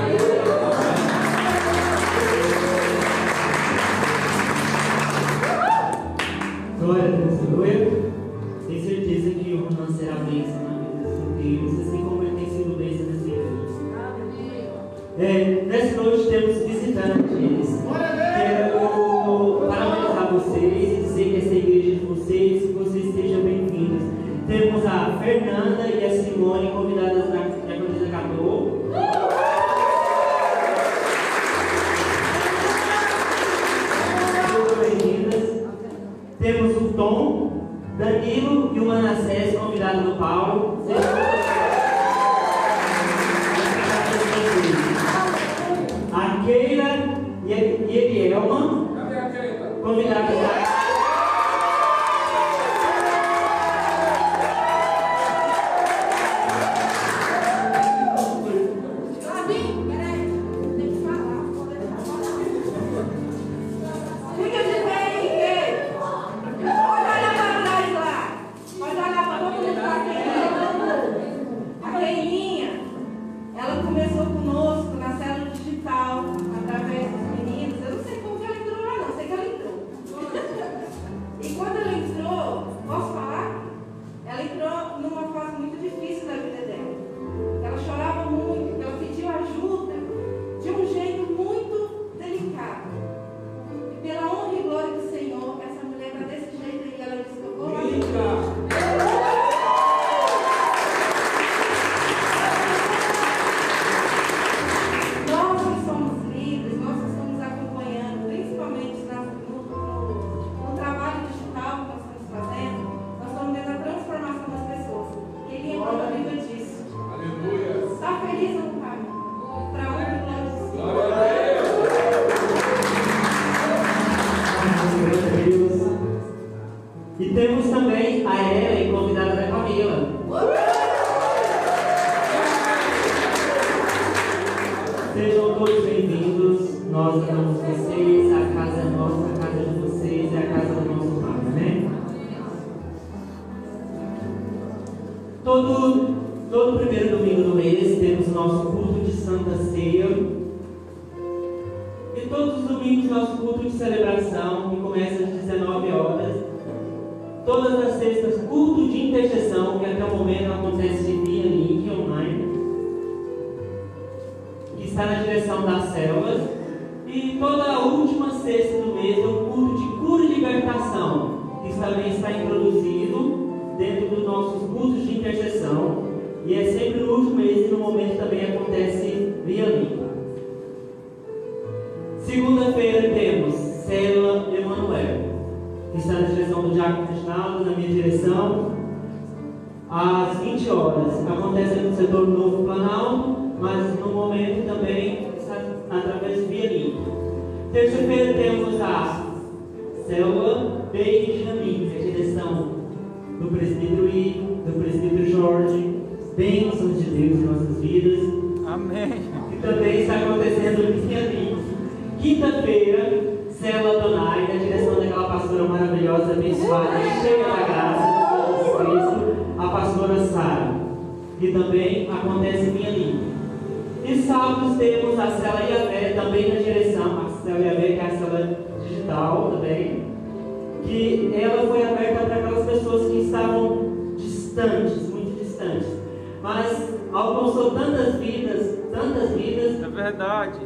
Mas alcançou tantas vidas, tantas vidas, É verdade.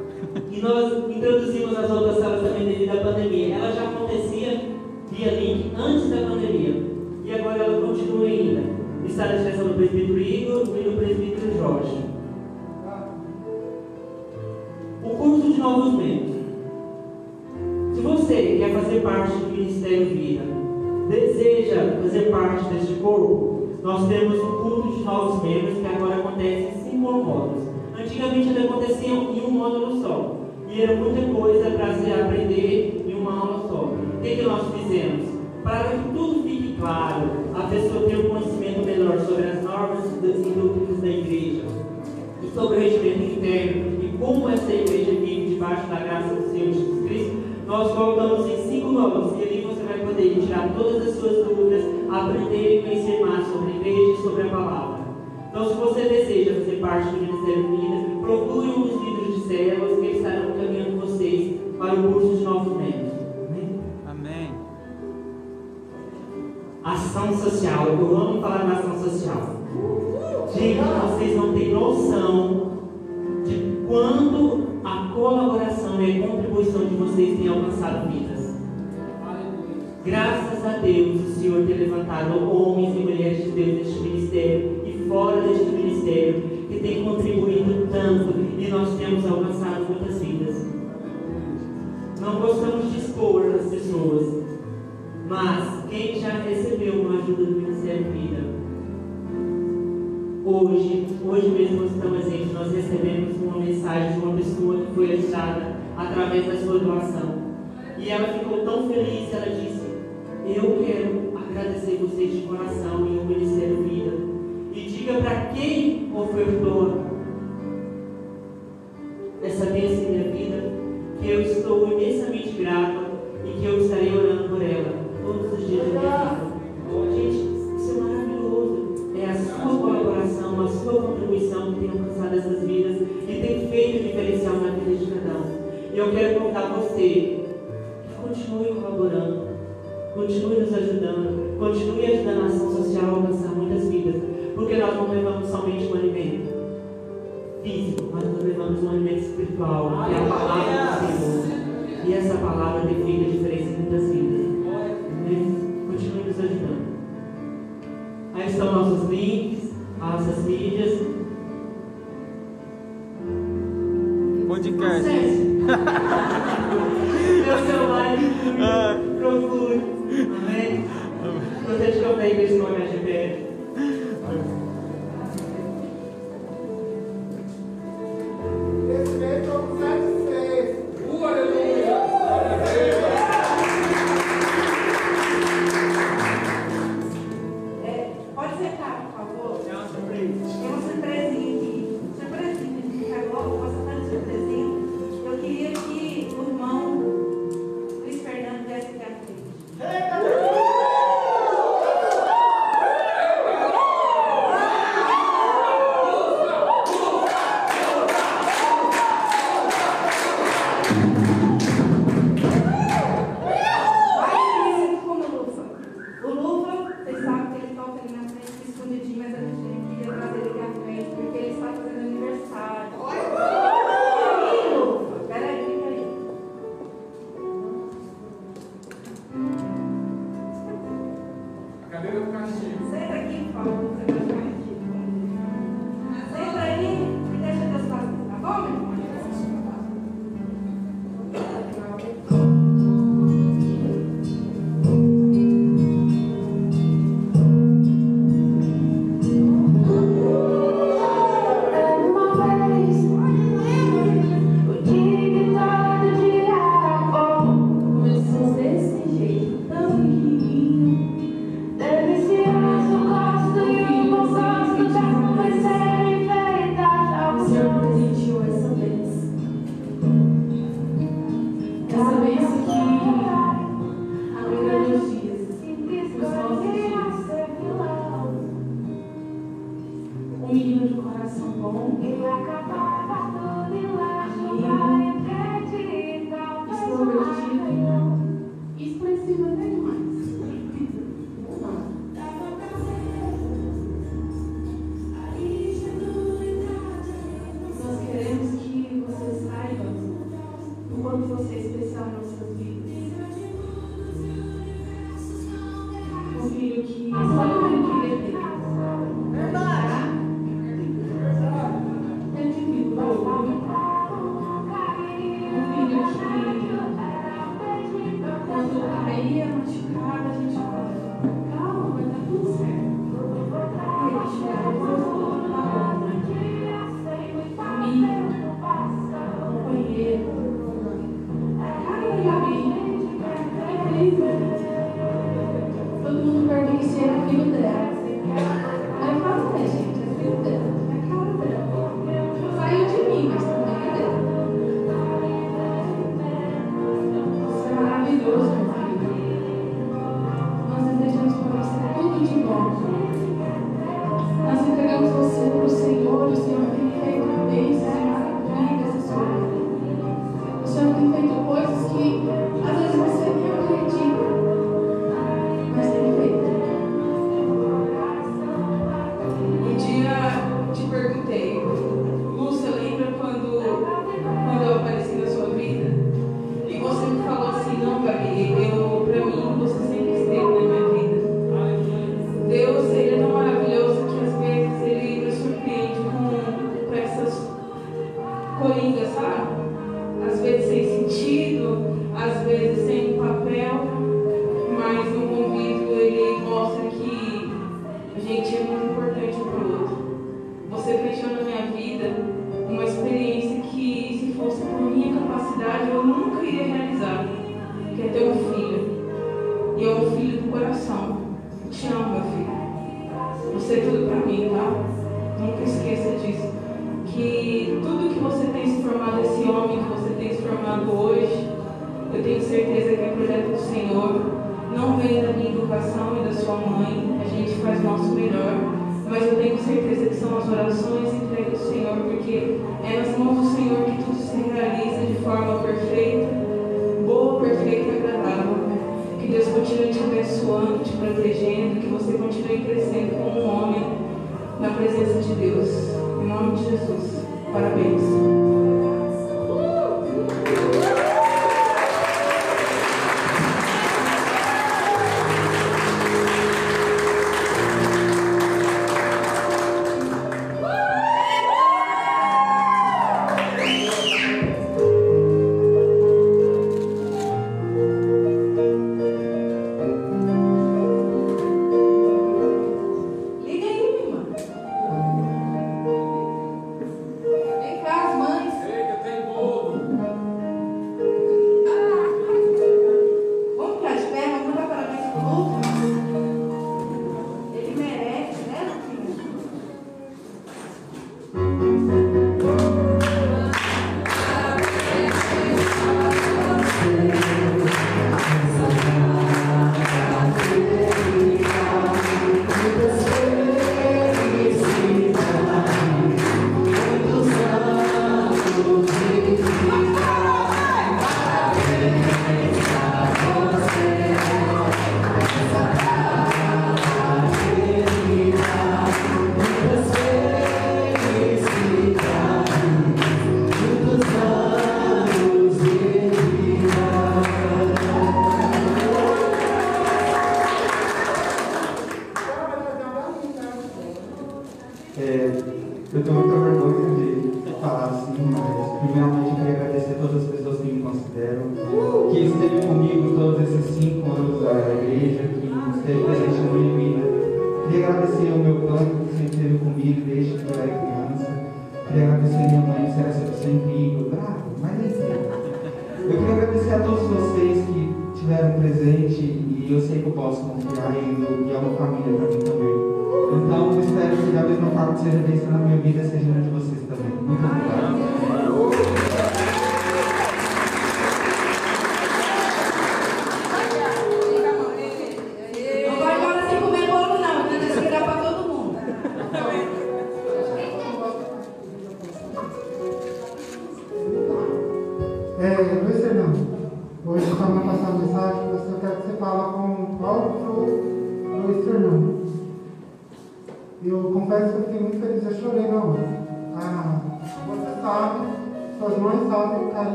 e nós introduzimos as outras salas também devido à pandemia. Ela já acontecia via link antes da pandemia. E agora ela continua ainda. Está na direção do presbítero Igor e do presbítero Jorge. O curso de novos membros. Se você quer fazer parte do Ministério Vida, deseja fazer parte deste corpo, nós temos um culto de novos membros que agora acontece em cinco módulos. Antigamente ele acontecia em um módulo só. E era muita coisa para se aprender em uma aula só. O que, que nós fizemos? Para que tudo fique claro, a pessoa tenha um conhecimento melhor sobre as normas e doutrinas da igreja, e sobre o regimento interno, e como essa igreja vive debaixo da graça do Senhor Jesus Cristo, nós colocamos em cinco módulos. E ali você vai poder tirar todas as suas dúvidas, aprender e conhecer mais sobre a igreja e sobre a palavra. Então, se você deseja fazer parte do Ministério Vida, procure um dos líderes de células que eles estarão encaminhando vocês para o curso de novos membros. Amém? Amém. Ação social. Eu amo falar na ação social. Gente, vocês não têm noção de quanto a colaboração e a contribuição de vocês tem alcançado vidas. Graças a Deus, Senhor ter levantado homens e mulheres de Deus neste ministério e fora deste ministério, que tem contribuído tanto e nós temos alcançado muitas vidas. Não gostamos de expor as pessoas, mas quem já recebeu uma ajuda do Ministério Vida, hoje, hoje mesmo estamos presentes. nós recebemos uma mensagem de uma pessoa que foi ajudada através da sua doação. E ela ficou tão feliz, ela disse, eu quero agradecer você de coração e o Ministério Vida. E diga para quem ofertou essa bênção em minha vida que eu estou imensamente grata e que eu estarei orando por ela todos os dias da minha vida. Gente, isso é maravilhoso. É a sua colaboração, a sua contribuição que tem alcançado essas vidas e tem feito diferencial na vida de cada um. E eu quero contar a você que continue colaborando Continue nos ajudando. Continue ajudando a ação social a alcançar muitas vidas. Porque nós não levamos somente um alimento físico, mas nós levamos um alimento espiritual, que é a palavra do Senhor. E essa palavra define a diferença em muitas vidas. Continue nos ajudando. Aí estão nossos links, nossas mídias. Podcast. *laughs*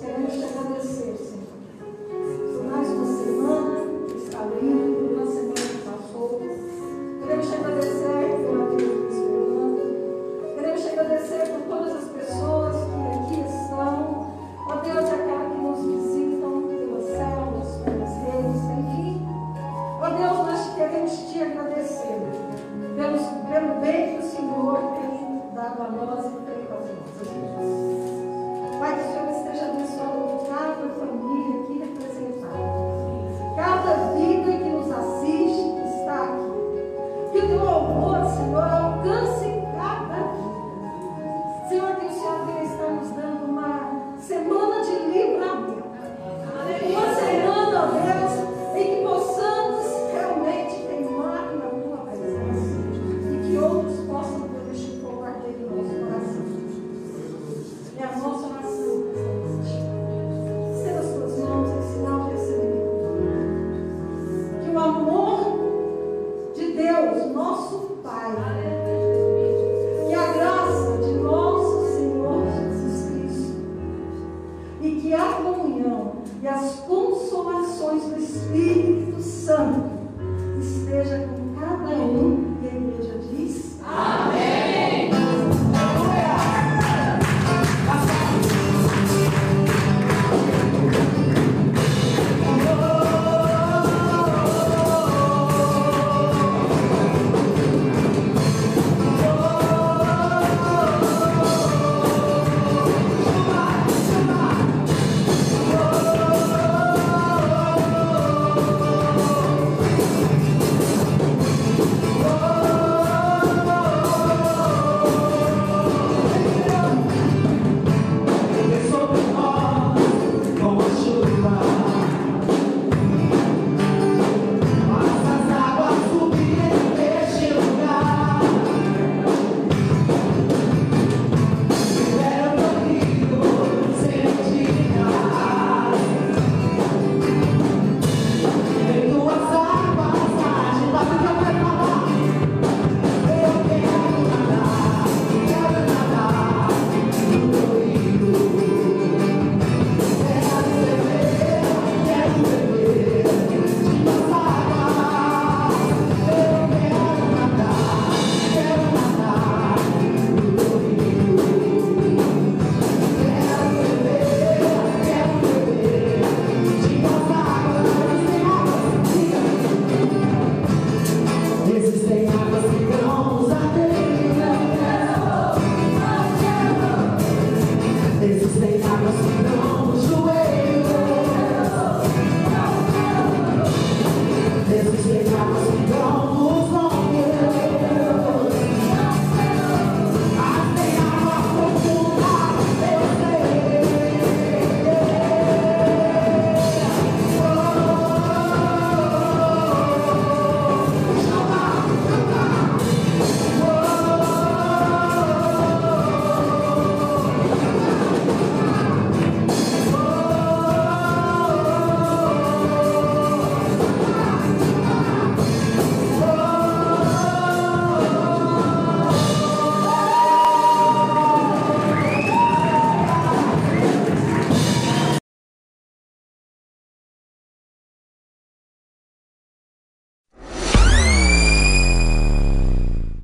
Deus.